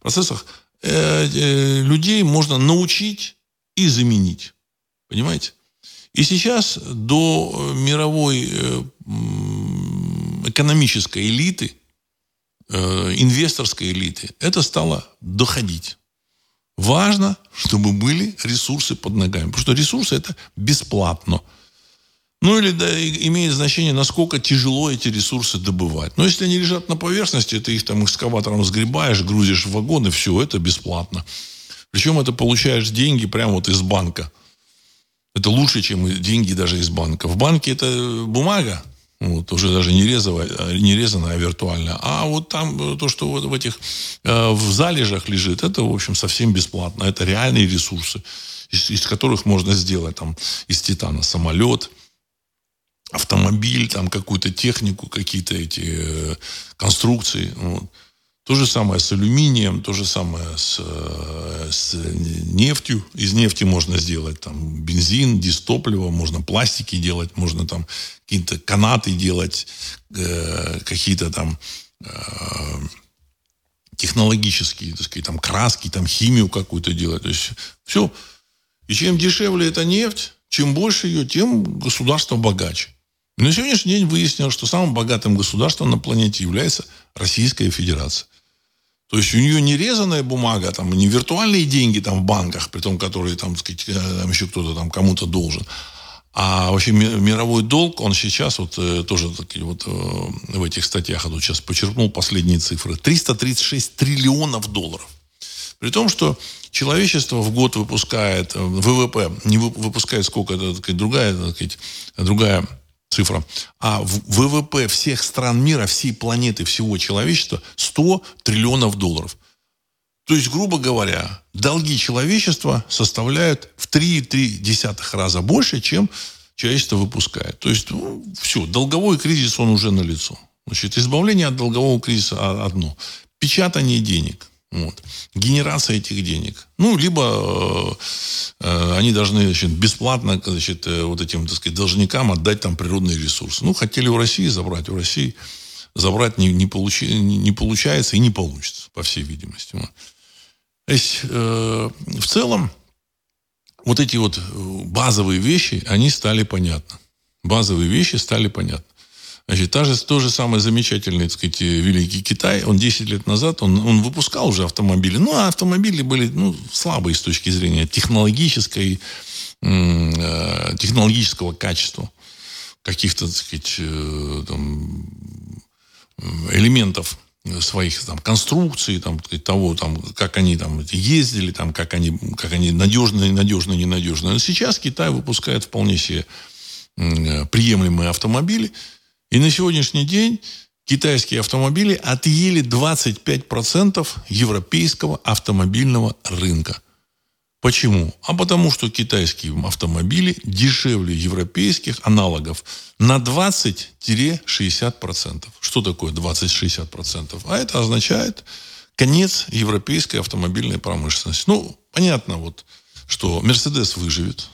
процессах э, э, людей можно научить и заменить. Понимаете? И сейчас до мировой э, экономической элиты инвесторской элиты, это стало доходить. Важно, чтобы были ресурсы под ногами. Потому что ресурсы это бесплатно. Ну или да, имеет значение, насколько тяжело эти ресурсы добывать. Но если они лежат на поверхности, ты их там экскаватором сгребаешь, грузишь в вагоны, все, это бесплатно. Причем это получаешь деньги прямо вот из банка. Это лучше, чем деньги даже из банка. В банке это бумага, вот, уже даже не, резовая, не резаная, а виртуальная. А вот там э, то, что вот в этих э, в залежах лежит, это, в общем, совсем бесплатно. Это реальные ресурсы, из, из которых можно сделать там из титана самолет, автомобиль, там какую-то технику, какие-то эти э, конструкции. Вот. То же самое с алюминием, то же самое с, э, с нефтью. Из нефти можно сделать там бензин, дистопливо, можно пластики делать, можно там какие-то канаты делать, э, какие-то там э, технологические, так сказать, там краски, там химию какую-то делать. То есть все. И чем дешевле эта нефть, чем больше ее, тем государство богаче. На сегодняшний день выяснилось, что самым богатым государством на планете является Российская Федерация. То есть у нее не резаная бумага, там, не виртуальные деньги там, в банках, при том, которые там, сказать, э, там еще кто-то там кому-то должен. А вообще мировой долг, он сейчас вот э, тоже такие вот э, в этих статьях, я тут сейчас почерпнул последние цифры, 336 триллионов долларов. При том, что человечество в год выпускает, ВВП не выпускает сколько, это сказать, другая, так сказать, другая цифра. А ВВП всех стран мира, всей планеты, всего человечества 100 триллионов долларов. То есть, грубо говоря, долги человечества составляют в 3,3 раза больше, чем человечество выпускает. То есть, ну, все, долговой кризис, он уже налицо. Значит, избавление от долгового кризиса одно. Печатание денег. Вот. Генерация этих денег. Ну, либо э, э, они должны значит, бесплатно значит, э, вот этим так сказать, должникам отдать там природные ресурсы. Ну, хотели у России забрать, у России забрать не, не, получи, не получается и не получится, по всей видимости. То есть, э, в целом, вот эти вот базовые вещи, они стали понятны. Базовые вещи стали понятны. Значит, та же, то же самое замечательный, так сказать, Великий Китай, он 10 лет назад, он, он выпускал уже автомобили. Ну, а автомобили были ну, слабые с точки зрения технологической, э, технологического качества. Каких-то, так сказать, э, там, элементов своих там, конструкций, там, того, там, как они там ездили, там, как они, как они надежные, надежные, ненадежные. Но сейчас Китай выпускает вполне себе приемлемые автомобили, и на сегодняшний день китайские автомобили отъели 25% европейского автомобильного рынка. Почему? А потому что китайские автомобили дешевле европейских аналогов на 20-60%. Что такое 20-60%? А это означает конец европейской автомобильной промышленности. Ну, понятно, вот, что Мерседес выживет,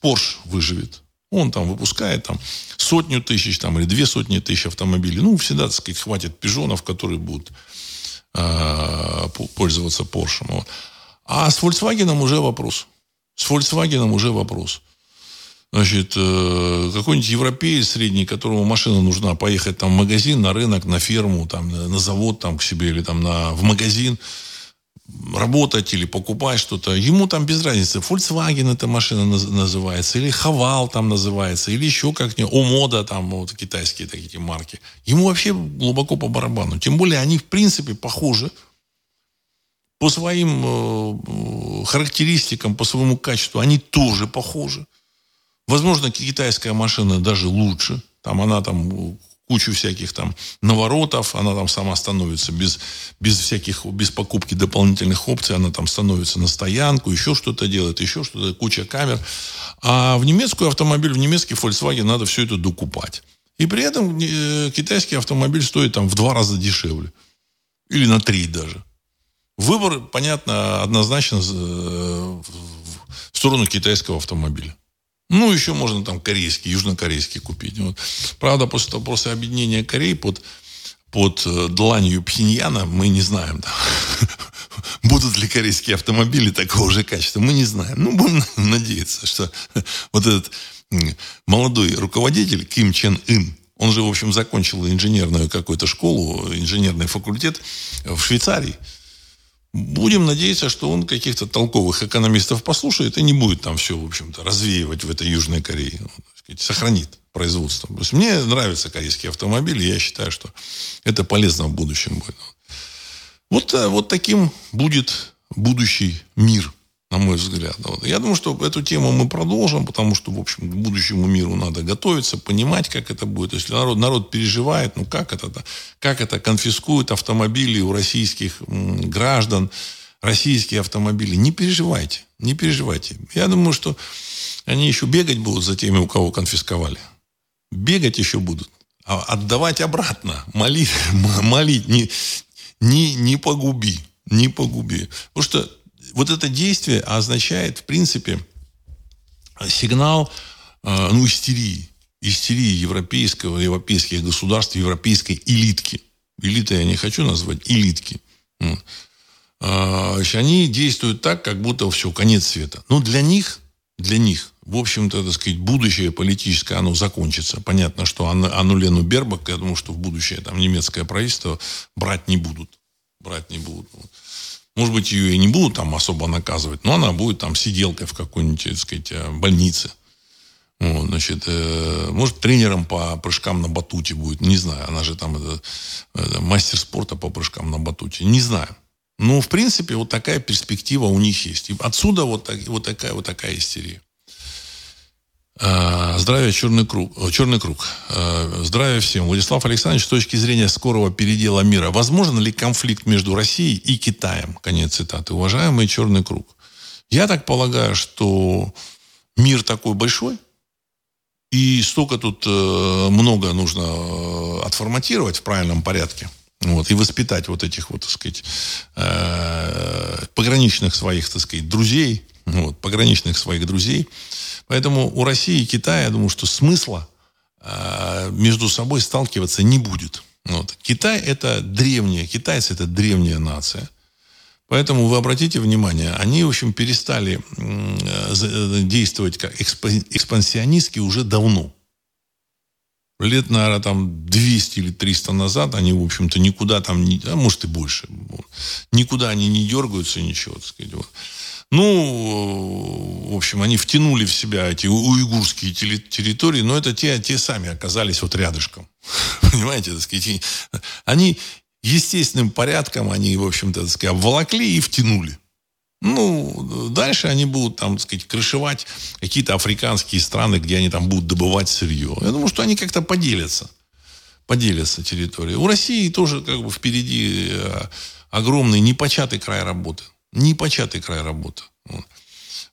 Порш выживет, он там выпускает там, сотню тысяч там, или две сотни тысяч автомобилей. Ну, всегда, так сказать, хватит пижонов, которые будут э, пользоваться Porsche. Вот. А с Volkswagen уже вопрос. С Volkswagen уже вопрос. Значит, э, какой-нибудь европеец средний, которому машина нужна, поехать там в магазин, на рынок, на ферму, там, на завод там, к себе или там на, в магазин – работать или покупать что-то, ему там без разницы. Volkswagen эта машина называется, или Хавал там называется, или еще как-нибудь, Омода там, вот китайские такие марки. Ему вообще глубоко по барабану. Тем более они, в принципе, похожи по своим э, характеристикам, по своему качеству, они тоже похожи. Возможно, китайская машина даже лучше. Там она там кучу всяких там наворотов, она там сама становится без, без всяких, без покупки дополнительных опций, она там становится на стоянку, еще что-то делает, еще что-то, куча камер. А в немецкую автомобиль, в немецкий Volkswagen надо все это докупать. И при этом э, китайский автомобиль стоит там в два раза дешевле. Или на три даже. Выбор, понятно, однозначно э, в сторону китайского автомобиля. Ну, еще можно там корейский, южнокорейский купить. Вот. Правда, после, того, после объединения Кореи под, под э, дланью Пхеньяна мы не знаем, да, будут ли корейские автомобили такого же качества. Мы не знаем. Ну, будем надеяться, что вот этот молодой руководитель Ким Чен Ын, он же, в общем, закончил инженерную какую-то школу, инженерный факультет в Швейцарии. Будем надеяться, что он каких-то толковых экономистов послушает и не будет там все, в общем-то, развеивать в этой Южной Корее. Ну, сохранит производство. То есть мне нравятся корейские автомобили, я считаю, что это полезно в будущем будет. Вот, э, вот таким будет будущий мир на мой взгляд. Вот. Я думаю, что эту тему мы продолжим, потому что, в общем, к будущему миру надо готовиться, понимать, как это будет. Если народ, народ переживает, ну как это, как это конфискуют автомобили у российских граждан, российские автомобили. Не переживайте, не переживайте. Я думаю, что они еще бегать будут за теми, у кого конфисковали. бегать еще будут. А отдавать обратно. Молить, молить не, не, не погуби. Не погуби. Потому что вот это действие означает, в принципе, сигнал э, ну, истерии. Истерии европейского, европейских государств, европейской элитки. Элиты я не хочу назвать, элитки. А, они действуют так, как будто все, конец света. Но для них, для них, в общем-то, так сказать, будущее политическое, оно закончится. Понятно, что Анну Лену Бербак, я думаю, что в будущее там немецкое правительство брать не будут. Брать не будут. Может быть, ее и не будут там особо наказывать, но она будет там сиделкой в какой-нибудь, так сказать, э, больнице. Вот, значит, э, может, тренером по прыжкам на батуте будет, не знаю. Она же там это, это, мастер спорта по прыжкам на батуте, не знаю. Ну, в принципе, вот такая перспектива у них есть. И отсюда вот, так, вот, такая, вот такая истерия. А, здравия, черный круг. Черный круг. А, здравия всем. Владислав Александрович, с точки зрения скорого передела мира, возможен ли конфликт между Россией и Китаем? Конец цитаты. Уважаемый черный круг. Я так полагаю, что мир такой большой, и столько тут э, много нужно э, отформатировать в правильном порядке – вот, и воспитать вот этих вот, так сказать, э, пограничных своих, так сказать, друзей, вот, пограничных своих друзей. Поэтому у России и Китая, я думаю, что смысла э, между собой сталкиваться не будет. Вот. Китай это древняя, китайцы это древняя нация. Поэтому вы обратите внимание, они, в общем, перестали э, действовать как экспансионистски уже давно лет, наверное, там 200 или 300 назад они, в общем-то, никуда там, не, а может и больше, никуда они не дергаются, ничего, так сказать. Ну, в общем, они втянули в себя эти уйгурские территории, но это те, те сами оказались вот рядышком. Понимаете, так сказать, они естественным порядком, они, в общем-то, так сказать, обволокли и втянули. Ну, дальше они будут, там, так сказать, крышевать какие-то африканские страны, где они там будут добывать сырье. Я думаю, что они как-то поделятся. Поделятся территорией. У России тоже как бы впереди э, огромный непочатый край работы. Непочатый край работы.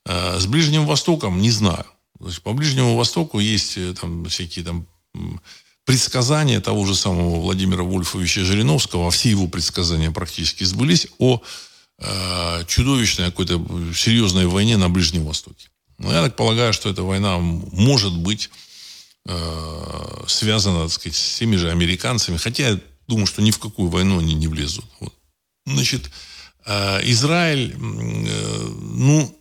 Э, с Ближним Востоком не знаю. То есть по Ближнему Востоку есть э, там всякие там предсказания того же самого Владимира Вольфовича Жириновского, а все его предсказания практически сбылись, о э, чудовищной какой-то серьезной войне на Ближнем Востоке. Но я так полагаю, что эта война может быть э, связана, так сказать, с теми же американцами. Хотя я думаю, что ни в какую войну они не влезут. Вот. Значит, э, Израиль, э, ну,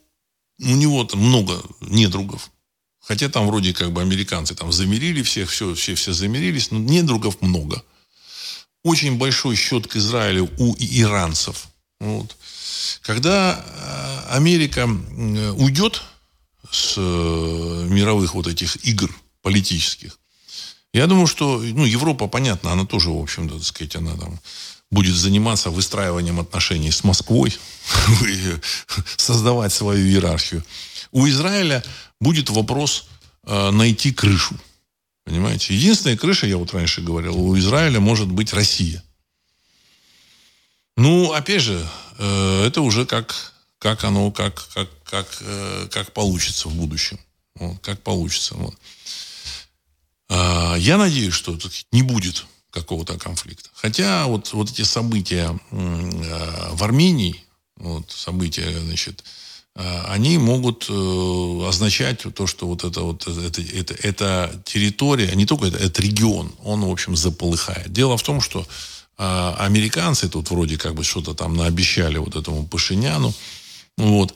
у него там много недругов. Хотя там вроде как бы американцы там замерили всех, все, все, все замерились, но недругов много. Очень большой счет к Израилю у иранцев. Вот. Когда э, Америка уйдет с э, мировых вот этих игр политических, я думаю, что ну, Европа, понятно, она тоже, в общем-то, так сказать, она там будет заниматься выстраиванием отношений с Москвой, создавать свою иерархию. У Израиля будет вопрос э, найти крышу. Понимаете? Единственная крыша, я вот раньше говорил, у Израиля может быть Россия. Ну, опять же, э, это уже как, как оно, как, как, как, э, как получится в будущем. Вот, как получится. Вот. А, я надеюсь, что не будет какого-то конфликта. Хотя вот, вот эти события э, в Армении, вот, события, значит, они могут означать то, что вот это вот это, это, это территория, не только это, это регион, он, в общем, заполыхает. Дело в том, что американцы тут вроде как бы что-то там наобещали вот этому Пашиняну. Вот.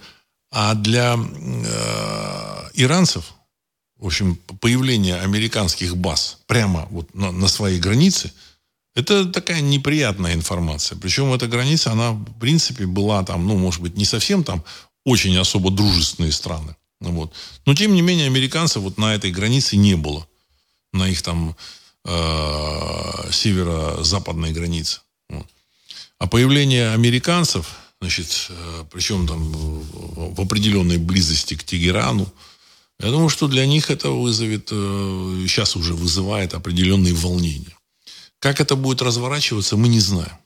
А для э, иранцев, в общем, появление американских баз прямо вот на, на своей границе, это такая неприятная информация. Причем эта граница, она, в принципе, была там, ну, может быть, не совсем там очень особо дружественные страны. Вот. Но, тем не менее, американцев вот на этой границе не было. На их там э, северо-западной границы. Вот. А появление американцев, значит, э, причем там в определенной близости к Тегерану, я думаю, что для них это вызовет, э, сейчас уже вызывает определенные волнения. Как это будет разворачиваться, мы не знаем.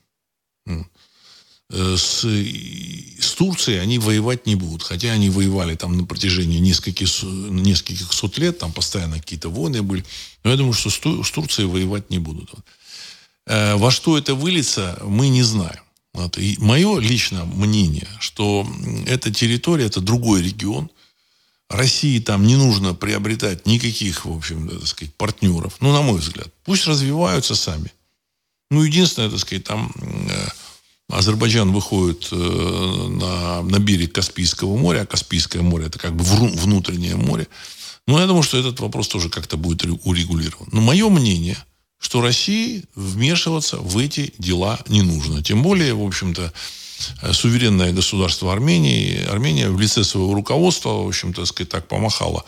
э, с, с Турцией они воевать не будут. Хотя они воевали там на протяжении нескольких, нескольких сот лет, там постоянно какие-то войны были. Но я думаю, что с Турцией воевать не будут. Э, во что это выльется, мы не знаем. Вот. И мое личное мнение, что эта территория, это другой регион. России там не нужно приобретать никаких, в общем, так сказать, партнеров. Ну, на мой взгляд. Пусть развиваются сами. Ну, единственное, так сказать, там э, Азербайджан выходит э, на, на берег Каспийского моря, а Каспийское море это как бы внутреннее море. Ну, я думаю, что этот вопрос тоже как-то будет урегулирован. Но мое мнение – что России вмешиваться в эти дела не нужно. Тем более, в общем-то, э, суверенное государство Армении, Армения в лице своего руководства, в общем-то, сказать, так помахала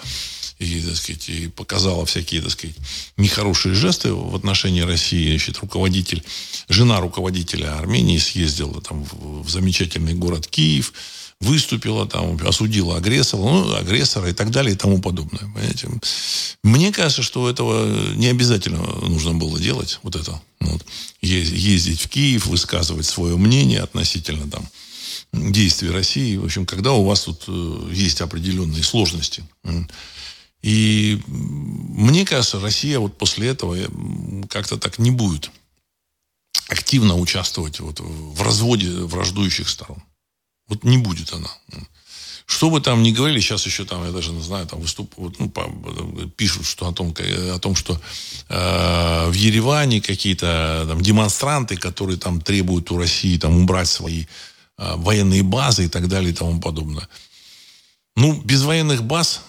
и, так сказать, и показала всякие, так сказать, нехорошие жесты в отношении России. Значит, руководитель, жена руководителя Армении съездила там в, в замечательный город Киев, выступила, там, осудила агрессора, ну, агрессора и так далее и тому подобное. Понимаете? Мне кажется, что этого не обязательно нужно было делать, вот это. Вот. Ездить в Киев, высказывать свое мнение относительно там, действий России. В общем, когда у вас тут э, есть определенные сложности. И мне кажется, Россия вот после этого э, как-то так не будет активно участвовать вот в разводе враждующих сторон. Вот не будет она. Что бы там ни говорили, сейчас еще там, я даже не знаю, там выступ, вот, ну, пишут что о, том, о том, что э, в Ереване какие-то там, демонстранты, которые там требуют у России там, убрать свои э, военные базы и так далее и тому подобное. Ну, без военных баз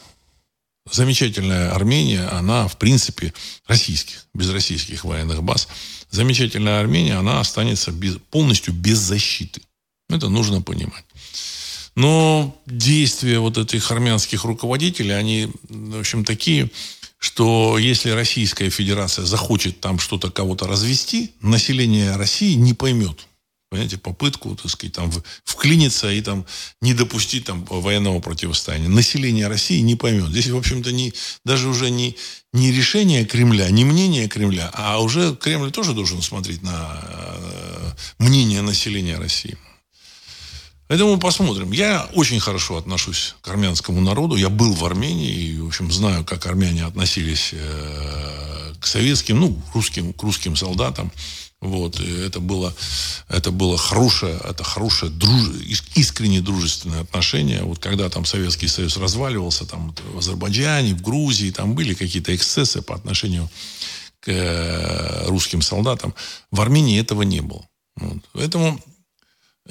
замечательная Армения, она, в принципе, российских, без российских военных баз, замечательная Армения, она останется без, полностью без защиты. Это нужно понимать. Но действия вот этих армянских руководителей, они, в общем, такие, что если Российская Федерация захочет там что-то кого-то развести, население России не поймет. Понимаете, попытку, так сказать, там вклиниться и там не допустить там военного противостояния. Население России не поймет. Здесь, в общем-то, не, даже уже не, не решение Кремля, не мнение Кремля, а уже Кремль тоже должен смотреть на э, мнение населения России. Поэтому посмотрим. Я очень хорошо отношусь к армянскому народу. Я был в Армении и, в общем, знаю, как армяне относились э, к советским, ну, русским, к русским солдатам. Вот, и это было, это было хорошее, это хорошее, друж, искренне дружественное отношение. Вот когда там Советский Союз разваливался, там в Азербайджане, в Грузии, там были какие-то эксцессы по отношению к э, русским солдатам. В Армении этого не было. Вот. Поэтому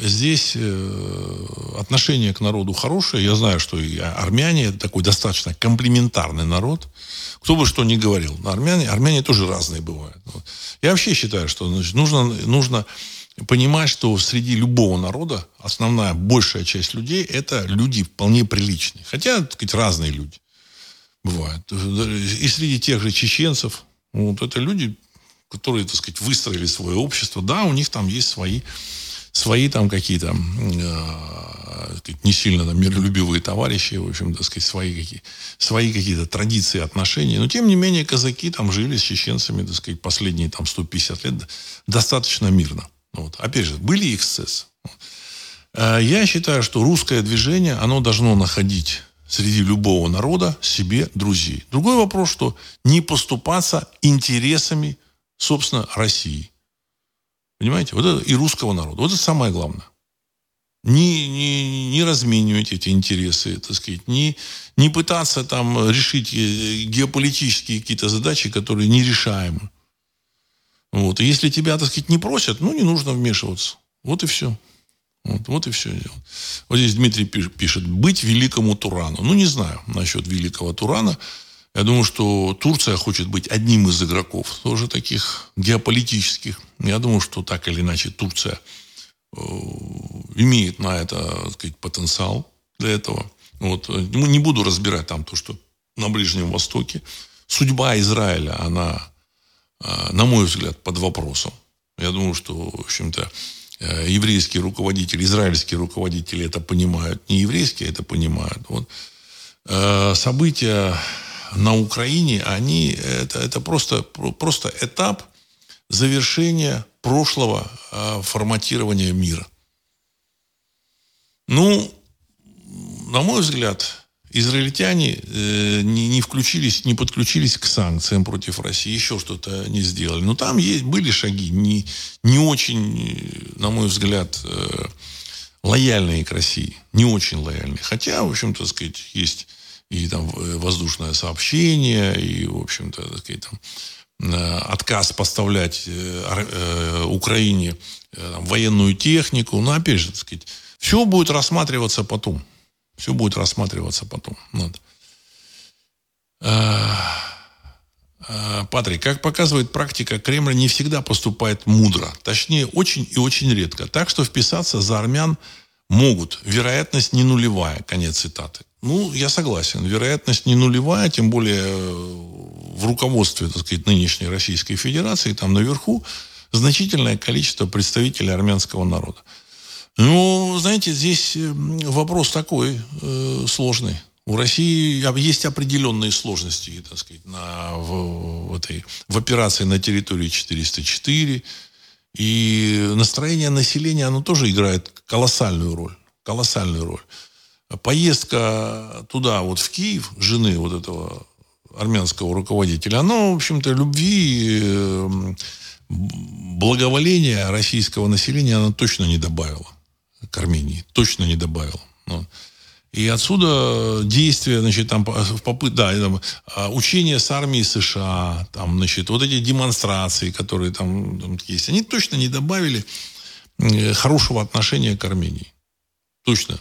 Здесь э, отношение к народу хорошее. Я знаю, что и армяне такой достаточно комплементарный народ. Кто бы что ни говорил. Армяне, армяне тоже разные бывают. Я вообще считаю, что значит, нужно, нужно понимать, что среди любого народа основная, большая часть людей это люди вполне приличные. Хотя, так сказать, разные люди бывают. И среди тех же чеченцев, вот это люди, которые, так сказать, выстроили свое общество. Да, у них там есть свои свои там какие-то э, не сильно там, миролюбивые товарищи, в общем, так сказать, свои, какие, свои какие-то традиции, отношения. Но, тем не менее, казаки там жили с чеченцами, так сказать, последние там 150 лет достаточно мирно. Вот. Опять же, были эксцессы. Э, я считаю, что русское движение, оно должно находить среди любого народа себе друзей. Другой вопрос, что не поступаться интересами, собственно, России. Понимаете? Вот это и русского народа. Вот это самое главное. Не, не, не разменивать эти интересы, так сказать, не, не пытаться там решить э, геополитические какие-то задачи, которые нерешаемы. Вот. И если тебя, так сказать, не просят, ну, не нужно вмешиваться. Вот и все. Вот, вот и все. Вот здесь Дмитрий пишет, быть великому Турану. Ну, не знаю насчет великого Турана. Я думаю, что Турция хочет быть одним из игроков, тоже таких геополитических. Я думаю, что так или иначе Турция э, имеет на это так сказать, потенциал для этого. Вот. Ну, не буду разбирать там то, что на Ближнем Востоке. Судьба Израиля, она, э, на мой взгляд, под вопросом. Я думаю, что, в общем-то, э, еврейские руководители, израильские руководители это понимают. Не еврейские это понимают. Вот. События на Украине, они, это, это просто, просто этап завершения прошлого э, форматирования мира. Ну, на мой взгляд, израильтяне э, не, не включились, не подключились к санкциям против России, еще что-то не сделали. Но там есть, были шаги не, не очень, на мой взгляд, э, лояльные к России. Не очень лояльные. Хотя, в общем-то, сказать, есть и там э, воздушное сообщение, и, в общем-то, так сказать, там, э, отказ поставлять э, Украине там, военную технику. Но, опять же, так сказать, все будет рассматриваться потом. Все будет рассматриваться потом. Вот. Патрик, как показывает практика, Кремль не всегда поступает мудро. Точнее, очень и очень редко. Так что вписаться за армян могут. Вероятность не нулевая. Конец цитаты. Ну, я согласен. Вероятность не нулевая, тем более э, в руководстве, так сказать, нынешней Российской Федерации, там наверху, значительное количество представителей армянского народа. Ну, знаете, здесь э, вопрос такой э, сложный. У России есть определенные сложности, так сказать, на, в, в, этой, в операции на территории 404. И настроение населения, оно тоже играет колоссальную роль. Колоссальную роль поездка туда, вот в Киев, жены вот этого армянского руководителя, она, в общем-то, любви, эм, благоволения российского населения она точно не добавила к Армении. Точно не добавила. Ну. И отсюда действия, значит, там, в попыт, да, там, а, учения с армией США, там, значит, вот эти демонстрации, которые там, там есть, они точно не добавили хорошего отношения к Армении. Точно.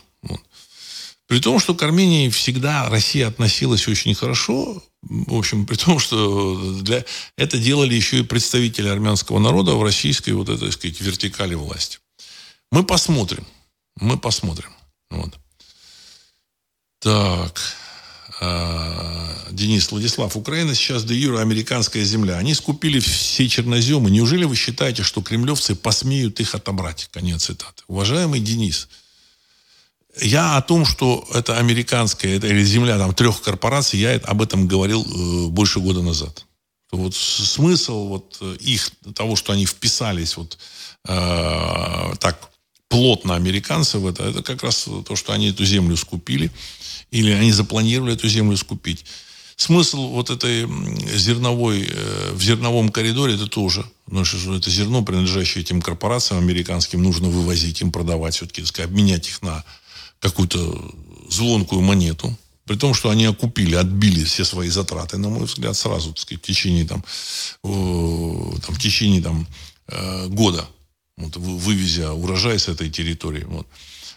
При том, что к Армении всегда Россия относилась очень хорошо, в общем, при том, что для... это делали еще и представители армянского народа в российской вот этой, так сказать, вертикали власти. Мы посмотрим. Мы посмотрим. Вот. Так. А, Денис Владислав. Украина сейчас де юра американская земля. Они скупили все черноземы. Неужели вы считаете, что кремлевцы посмеют их отобрать? Конец цитаты. Уважаемый Денис, я о том, что это американская это, или земля там, трех корпораций, я об этом говорил э, больше года назад. Вот смысл вот э, их, того, что они вписались вот э, так плотно американцы в это, это как раз то, что они эту землю скупили, или они запланировали эту землю скупить. Смысл вот этой зерновой, э, в зерновом коридоре это тоже. Потому что это зерно, принадлежащее этим корпорациям американским, нужно вывозить им, продавать, все-таки, обменять их на какую-то звонкую монету, при том, что они окупили, отбили все свои затраты, на мой взгляд, сразу, так сказать, в течение, там, э, там, в течение там, э, года, вот, вывезя урожай с этой территории. Вот.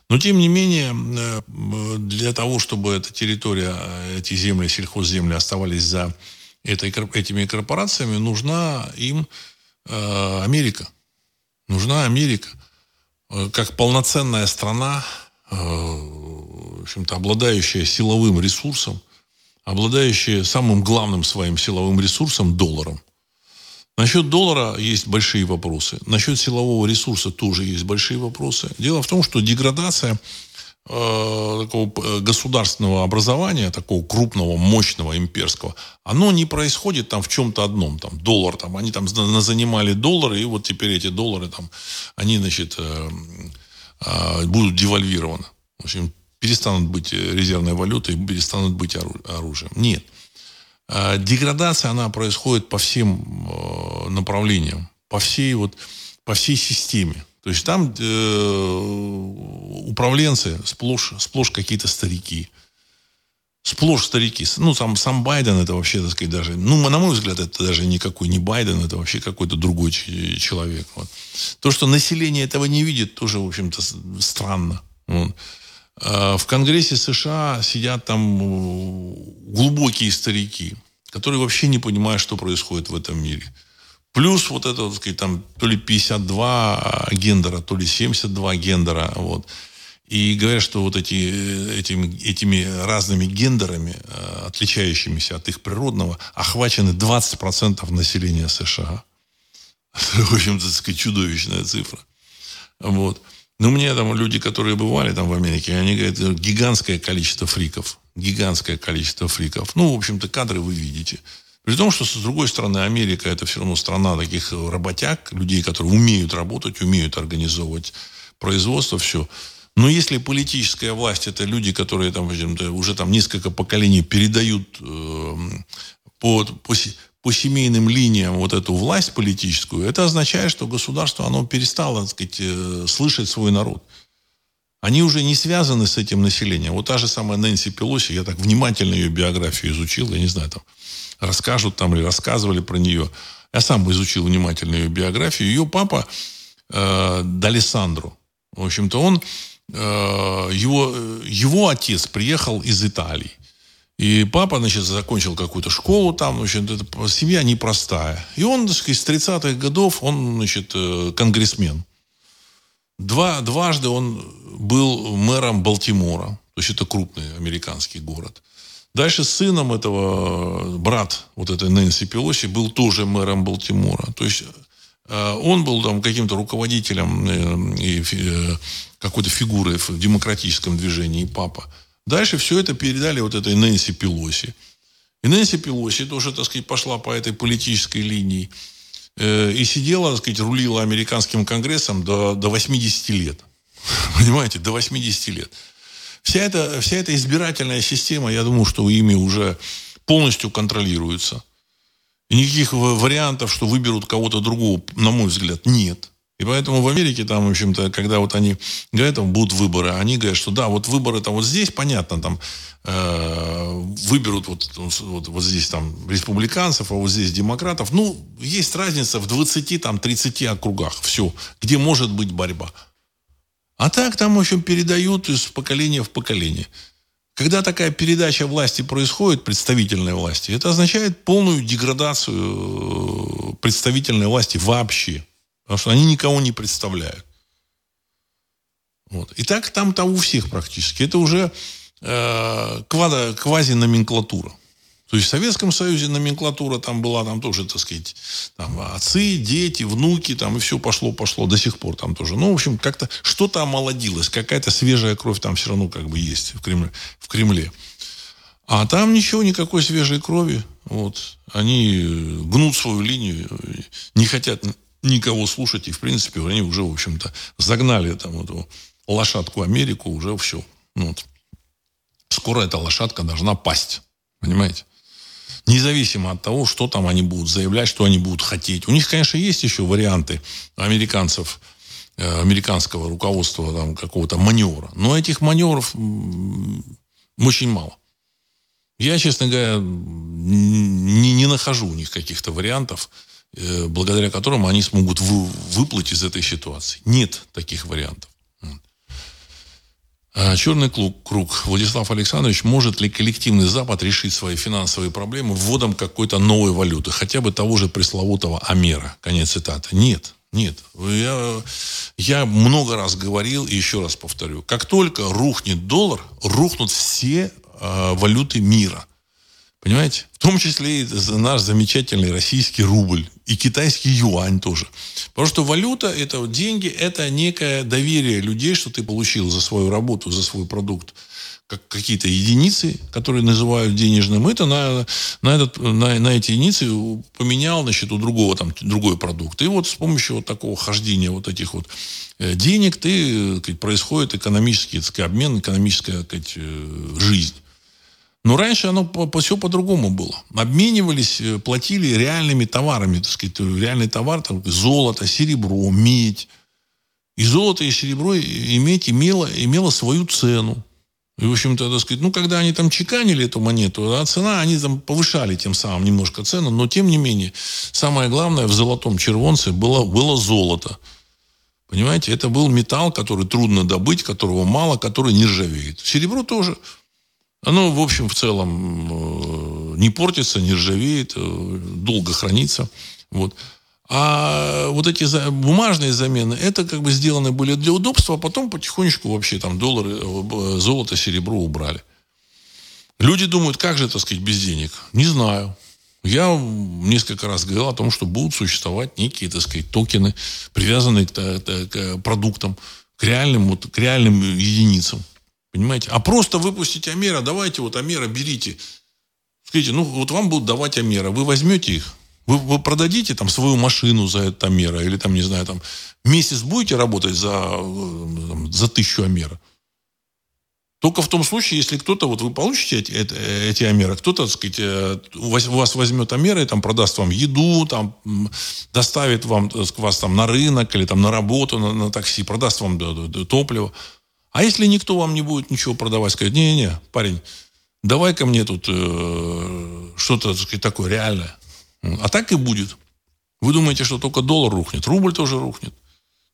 Но, тем не менее, э, для того, чтобы эта территория, эти земли, сельхозземли оставались за этой, этими корпорациями, нужна им э, Америка. Нужна Америка. Как полноценная страна, Э, в общем-то, обладающая силовым ресурсом, обладающая самым главным своим силовым ресурсом – долларом. Насчет доллара есть большие вопросы. Насчет силового ресурса тоже есть большие вопросы. Дело в том, что деградация э, такого э, государственного образования, такого крупного, мощного, имперского, оно не происходит там в чем-то одном. Там, доллар, там, они там занимали доллары, и вот теперь эти доллары, там, они, значит, э, будут девальвированы. В общем, перестанут быть резервной валютой, перестанут быть оружием. Нет. А, деградация, она происходит по всем э, направлениям, по всей, вот, по всей системе. То есть там э, управленцы сплошь, сплошь какие-то старики. Сплошь старики. Ну, сам, сам Байден это вообще, так сказать, даже... Ну, на мой взгляд, это даже никакой не Байден, это вообще какой-то другой человек. Вот. То, что население этого не видит, тоже, в общем-то, странно. Вот. А в Конгрессе США сидят там глубокие старики, которые вообще не понимают, что происходит в этом мире. Плюс вот это, так сказать, там то ли 52 гендера, то ли 72 гендера. Вот. И говорят, что вот эти, э, этими, этими разными гендерами, э, отличающимися от их природного, охвачены 20% населения США. В общем-то, сказать, чудовищная цифра. Вот. Но меня там люди, которые бывали там в Америке, они говорят, гигантское количество фриков. Гигантское количество фриков. Ну, в общем-то, кадры вы видите. При том, что, с другой стороны, Америка это все равно страна таких работяг, людей, которые умеют работать, умеют организовывать производство, все. Но если политическая власть это люди, которые там уже там несколько поколений передают э, по, по, по семейным линиям вот эту власть политическую, это означает, что государство оно перестало так сказать, э, слышать свой народ. Они уже не связаны с этим населением. Вот та же самая Нэнси Пелоси, я так внимательно ее биографию изучил, я не знаю, там расскажут там или рассказывали про нее. Я сам изучил внимательно ее биографию. Ее папа э, Далисандру, в общем-то, он, его, его отец приехал из Италии. И папа, значит, закончил какую-то школу там, в общем, это семья непростая. И он, так сказать, с 30-х годов, он, значит, э, конгрессмен. Два, дважды он был мэром Балтимора. То есть это крупный американский город. Дальше сыном этого, брат вот этой Нэнси Пелоси был тоже мэром Балтимора. То есть э, он был там каким-то руководителем э, и э, какой-то фигурой в демократическом движении, папа. Дальше все это передали вот этой Нэнси Пелоси. И Нэнси Пелоси тоже, так сказать, пошла по этой политической линии. И сидела, так сказать, рулила американским конгрессом до, до 80 лет. Понимаете, до 80 лет. Вся эта, вся эта избирательная система, я думаю, что ими уже полностью контролируется. И никаких вариантов, что выберут кого-то другого, на мой взгляд, нет. И поэтому в Америке, там, в общем-то, когда вот они говорят, там будут выборы, они говорят, что да, вот выборы там вот здесь, понятно, там э, выберут вот, вот, вот здесь там республиканцев, а вот здесь демократов. Ну, есть разница в 20, там, 30 округах. Все, где может быть борьба. А так там, в общем, передают из поколения в поколение. Когда такая передача власти происходит, представительной власти, это означает полную деградацию э, представительной власти вообще. Потому что они никого не представляют. Вот. И так там-то у всех практически. Это уже э, квази-номенклатура. То есть в Советском Союзе номенклатура там была, там тоже, так сказать, там отцы, дети, внуки, там и все пошло-пошло до сих пор там тоже. Ну, в общем, как-то что-то омолодилось, какая-то свежая кровь там все равно как бы есть в Кремле. В Кремле. А там ничего, никакой свежей крови. Вот. Они гнут свою линию, не хотят никого слушать, и, в принципе, они уже, в общем-то, загнали там эту лошадку Америку, уже все. Ну, вот. Скоро эта лошадка должна пасть. Понимаете? Независимо от того, что там они будут заявлять, что они будут хотеть. У них, конечно, есть еще варианты американцев, э, американского руководства там, какого-то маневра. Но этих маневров очень мало. Я, честно говоря, не, не нахожу у них каких-то вариантов, благодаря которым они смогут вы, выплыть из этой ситуации. Нет таких вариантов. А, черный круг, круг. Владислав Александрович, может ли коллективный Запад решить свои финансовые проблемы вводом какой-то новой валюты, хотя бы того же пресловутого Амера? Конец цитаты. Нет, нет. Я, я много раз говорил и еще раз повторю. Как только рухнет доллар, рухнут все э, валюты мира. Понимаете? В том числе и наш замечательный российский рубль. И китайский юань тоже. Потому что валюта, это деньги, это некое доверие людей, что ты получил за свою работу, за свой продукт как какие-то единицы, которые называют денежным, это на, на, этот, на, на эти единицы поменял значит, у другого там, другой продукт. И вот с помощью вот такого хождения вот этих вот э, денег ты, сказать, происходит экономический сказать, обмен, экономическая сказать, э, жизнь. Но раньше оно по, по, все по-другому было. Обменивались, э, платили реальными товарами, так сказать, реальный товар, там, золото, серебро, медь. И золото, и серебро, и медь имело, имело свою цену. И, в общем-то, так сказать, ну, когда они там чеканили эту монету, а цена, они там повышали тем самым немножко цену, но, тем не менее, самое главное в золотом червонце было, было золото. Понимаете, это был металл, который трудно добыть, которого мало, который не ржавеет. Серебро тоже – оно, в общем, в целом э, не портится, не ржавеет, э, долго хранится. Вот. А вот эти бумажные замены, это как бы сделаны были для удобства, а потом потихонечку вообще там доллары, э, золото, серебро убрали. Люди думают, как же, так сказать, без денег? Не знаю. Я несколько раз говорил о том, что будут существовать некие, так сказать, токены, привязанные к, к продуктам, к реальным, вот, к реальным единицам. Понимаете? А просто выпустить Амера, давайте вот Амера берите. Скажите, ну вот вам будут давать Амера, вы возьмете их, вы, вы продадите там свою машину за это Амера, или там, не знаю, там месяц будете работать за, там, за тысячу Амера. Только в том случае, если кто-то, вот вы получите эти, эти амеры, кто-то, так сказать, э, у вас возьмет амеры там продаст вам еду, там доставит вам, вас там на рынок или там на работу, на, на такси, продаст вам топливо. А если никто вам не будет ничего продавать, сказать, не-не-не, парень, давай-ка мне тут э, что-то, так такое реальное. А так и будет. Вы думаете, что только доллар рухнет? Рубль тоже рухнет.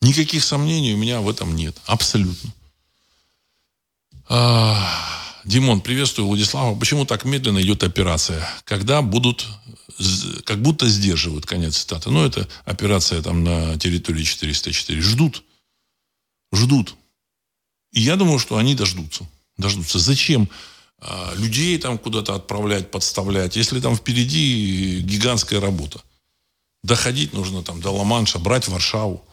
Никаких сомнений у меня в этом нет. Абсолютно. А, Димон, приветствую Владислава. Почему так медленно идет операция? Когда будут, как будто сдерживают, конец цитаты. Ну, это операция там на территории 404. Ждут. Ждут. И я думаю, что они дождутся. Дождутся. Зачем а, людей там куда-то отправлять, подставлять, если там впереди гигантская работа? Доходить нужно там до Ла-Манша, брать Варшаву.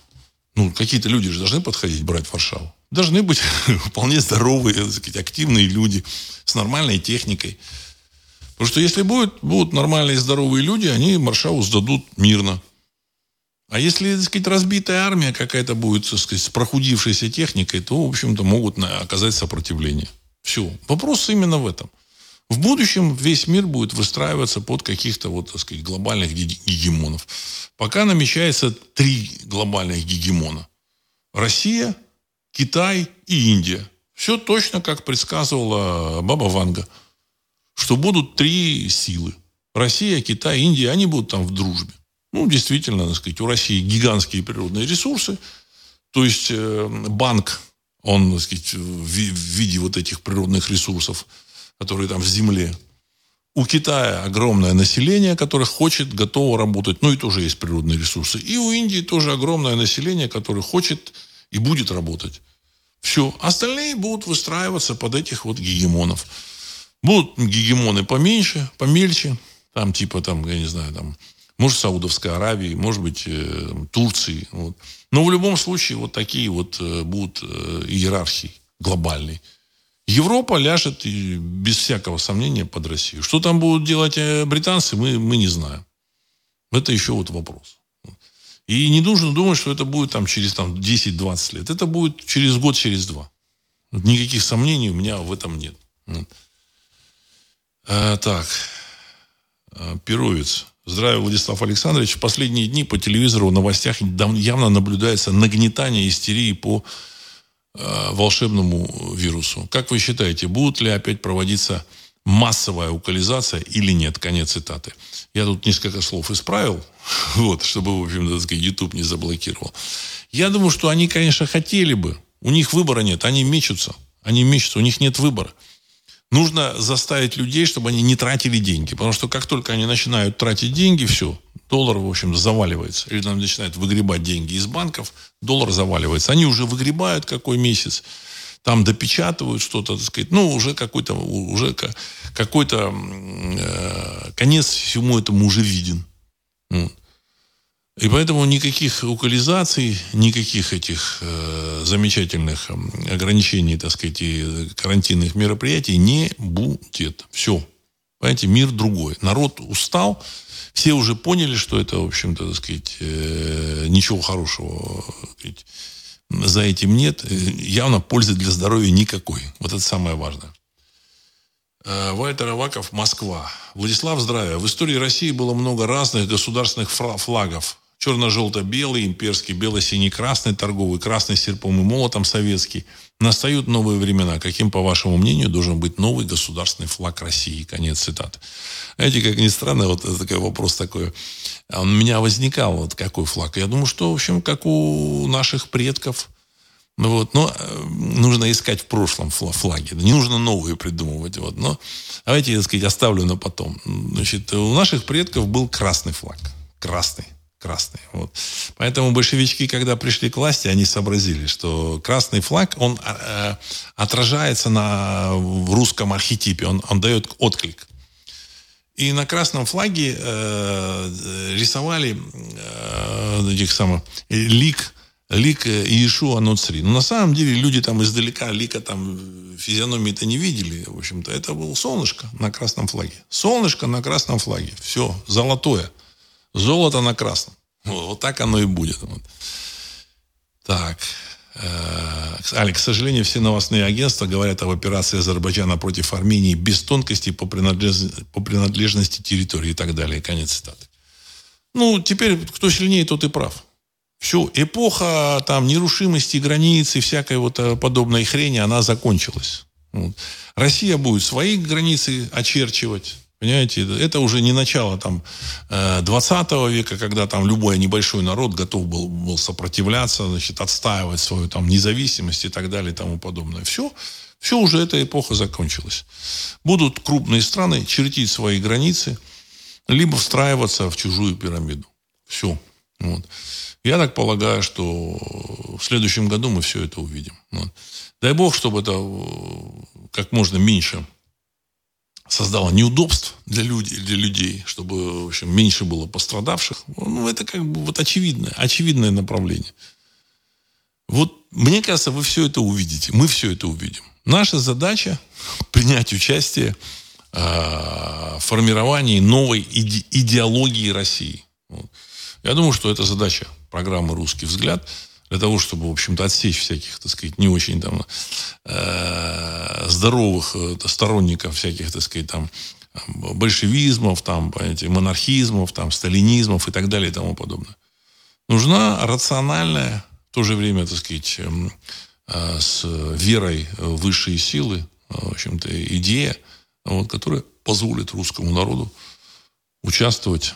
Ну, какие-то люди же должны подходить, брать Варшаву должны быть вполне здоровые, так сказать, активные люди с нормальной техникой. Потому что если будет, будут нормальные здоровые люди, они Маршаву сдадут мирно. А если, так сказать, разбитая армия какая-то будет, так сказать, с прохудившейся техникой, то, в общем-то, могут оказать сопротивление. Все. Вопрос именно в этом. В будущем весь мир будет выстраиваться под каких-то вот, так сказать, глобальных гегемонов. Пока намечается три глобальных гегемона. Россия, Китай и Индия. Все точно, как предсказывала Баба Ванга. Что будут три силы. Россия, Китай, Индия, они будут там в дружбе. Ну, действительно, так сказать, у России гигантские природные ресурсы. То есть э, банк, он, так сказать, в, виде вот этих природных ресурсов, которые там в земле. У Китая огромное население, которое хочет, готово работать. Ну, и тоже есть природные ресурсы. И у Индии тоже огромное население, которое хочет и будет работать. Все. Остальные будут выстраиваться под этих вот гегемонов. Будут гегемоны поменьше, помельче. Там типа, там, я не знаю, там, может, Саудовской Аравии, может быть, э, Турции. Вот. Но в любом случае вот такие вот э, будут э, иерархии глобальные. Европа ляжет без всякого сомнения под Россию. Что там будут делать британцы, мы, мы не знаем. Это еще вот вопрос. И не нужно думать, что это будет там через там, 10-20 лет. Это будет через год, через два. Никаких сомнений у меня в этом нет. Так. А, Перовец. Здравия, Владислав Александрович. В последние дни по телевизору в новостях явно наблюдается нагнетание истерии по э, волшебному вирусу. Как вы считаете, будут ли опять проводиться массовая укализация или нет? Конец цитаты. Я тут несколько слов исправил, вот, чтобы, в общем, так сказать, YouTube не заблокировал. Я думаю, что они, конечно, хотели бы. У них выбора нет. Они мечутся. Они мечутся. У них нет выбора. Нужно заставить людей, чтобы они не тратили деньги. Потому что как только они начинают тратить деньги, все, доллар, в общем, заваливается. Или там начинают выгребать деньги из банков, доллар заваливается. Они уже выгребают какой месяц там допечатывают что-то, так сказать, ну, уже какой-то, уже какой-то э, конец всему этому уже виден. И поэтому никаких локализаций, никаких этих э, замечательных ограничений, так сказать, и карантинных мероприятий не будет. Все. Понимаете, мир другой. Народ устал, все уже поняли, что это, в общем-то, так сказать, э, ничего хорошего сказать, за этим нет. Явно пользы для здоровья никакой. Вот это самое важное. Э, Вальтер Аваков, Москва. Владислав, здравия. В истории России было много разных государственных флагов. Черно-желто-белый, имперский, бело-синий, красный, торговый, красный серпом и молотом, советский. Настают новые времена. Каким, по вашему мнению, должен быть новый государственный флаг России? Конец цитаты. Знаете, как ни странно, вот такой вопрос такой. А у меня возникал, вот какой флаг. Я думаю, что, в общем, как у наших предков. Ну вот, но э, нужно искать в прошлом флаги. Не нужно новые придумывать. Вот. Но давайте, так сказать, оставлю на потом. Значит, у наших предков был красный флаг. Красный красный. Вот. Поэтому большевички, когда пришли к власти, они сообразили, что красный флаг, он э, отражается на, в русском архетипе, он, он дает отклик. И на красном флаге э, рисовали э, этих самых, лик, лик Иешуа Ноцри. Но на самом деле люди там издалека лика там физиономии-то не видели. В общем-то, это было солнышко на красном флаге. Солнышко на красном флаге. Все, золотое. Золото на красном. Вот, вот так оно и будет. Вот. Так. Алекс, к сожалению, все новостные агентства говорят об операции Азербайджана против Армении без тонкостей по, принадлежности, по принадлежности территории и так далее. Конец цитаты. Ну, теперь кто сильнее, тот и прав. Все, эпоха там нерушимости границ и всякой вот э, подобной хрени, она закончилась. Вот. Россия будет свои границы очерчивать. Понимаете, это уже не начало там 20 э, века, когда там любой небольшой народ готов был, был сопротивляться, значит, отстаивать свою там независимость и так далее и тому подобное. Все, все уже эта эпоха закончилась. Будут крупные страны чертить свои границы, либо встраиваться в чужую пирамиду. Все. Вот. Я так полагаю, что в следующем году мы все это увидим. Вот. Дай бог, чтобы это э, как можно меньше создало неудобств для людей, для людей, чтобы, в общем, меньше было пострадавших. Ну, это как бы вот очевидное, очевидное направление. Вот, мне кажется, вы все это увидите. Мы все это увидим. Наша задача принять участие э, в формировании новой иде идеологии России. Вот. Я думаю, что это задача программы «Русский взгляд» для того, чтобы, в общем-то, отсечь всяких, так сказать, не очень там э, здоровых э, сторонников всяких, так сказать, там большевизмов, там, понимаете, монархизмов, там, сталинизмов и так далее и тому подобное. Нужна рациональная, в то же время, так сказать, эм, э, с верой в высшие силы, в общем-то, идея, вот, которая позволит русскому народу участвовать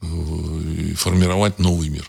и формировать новый мир.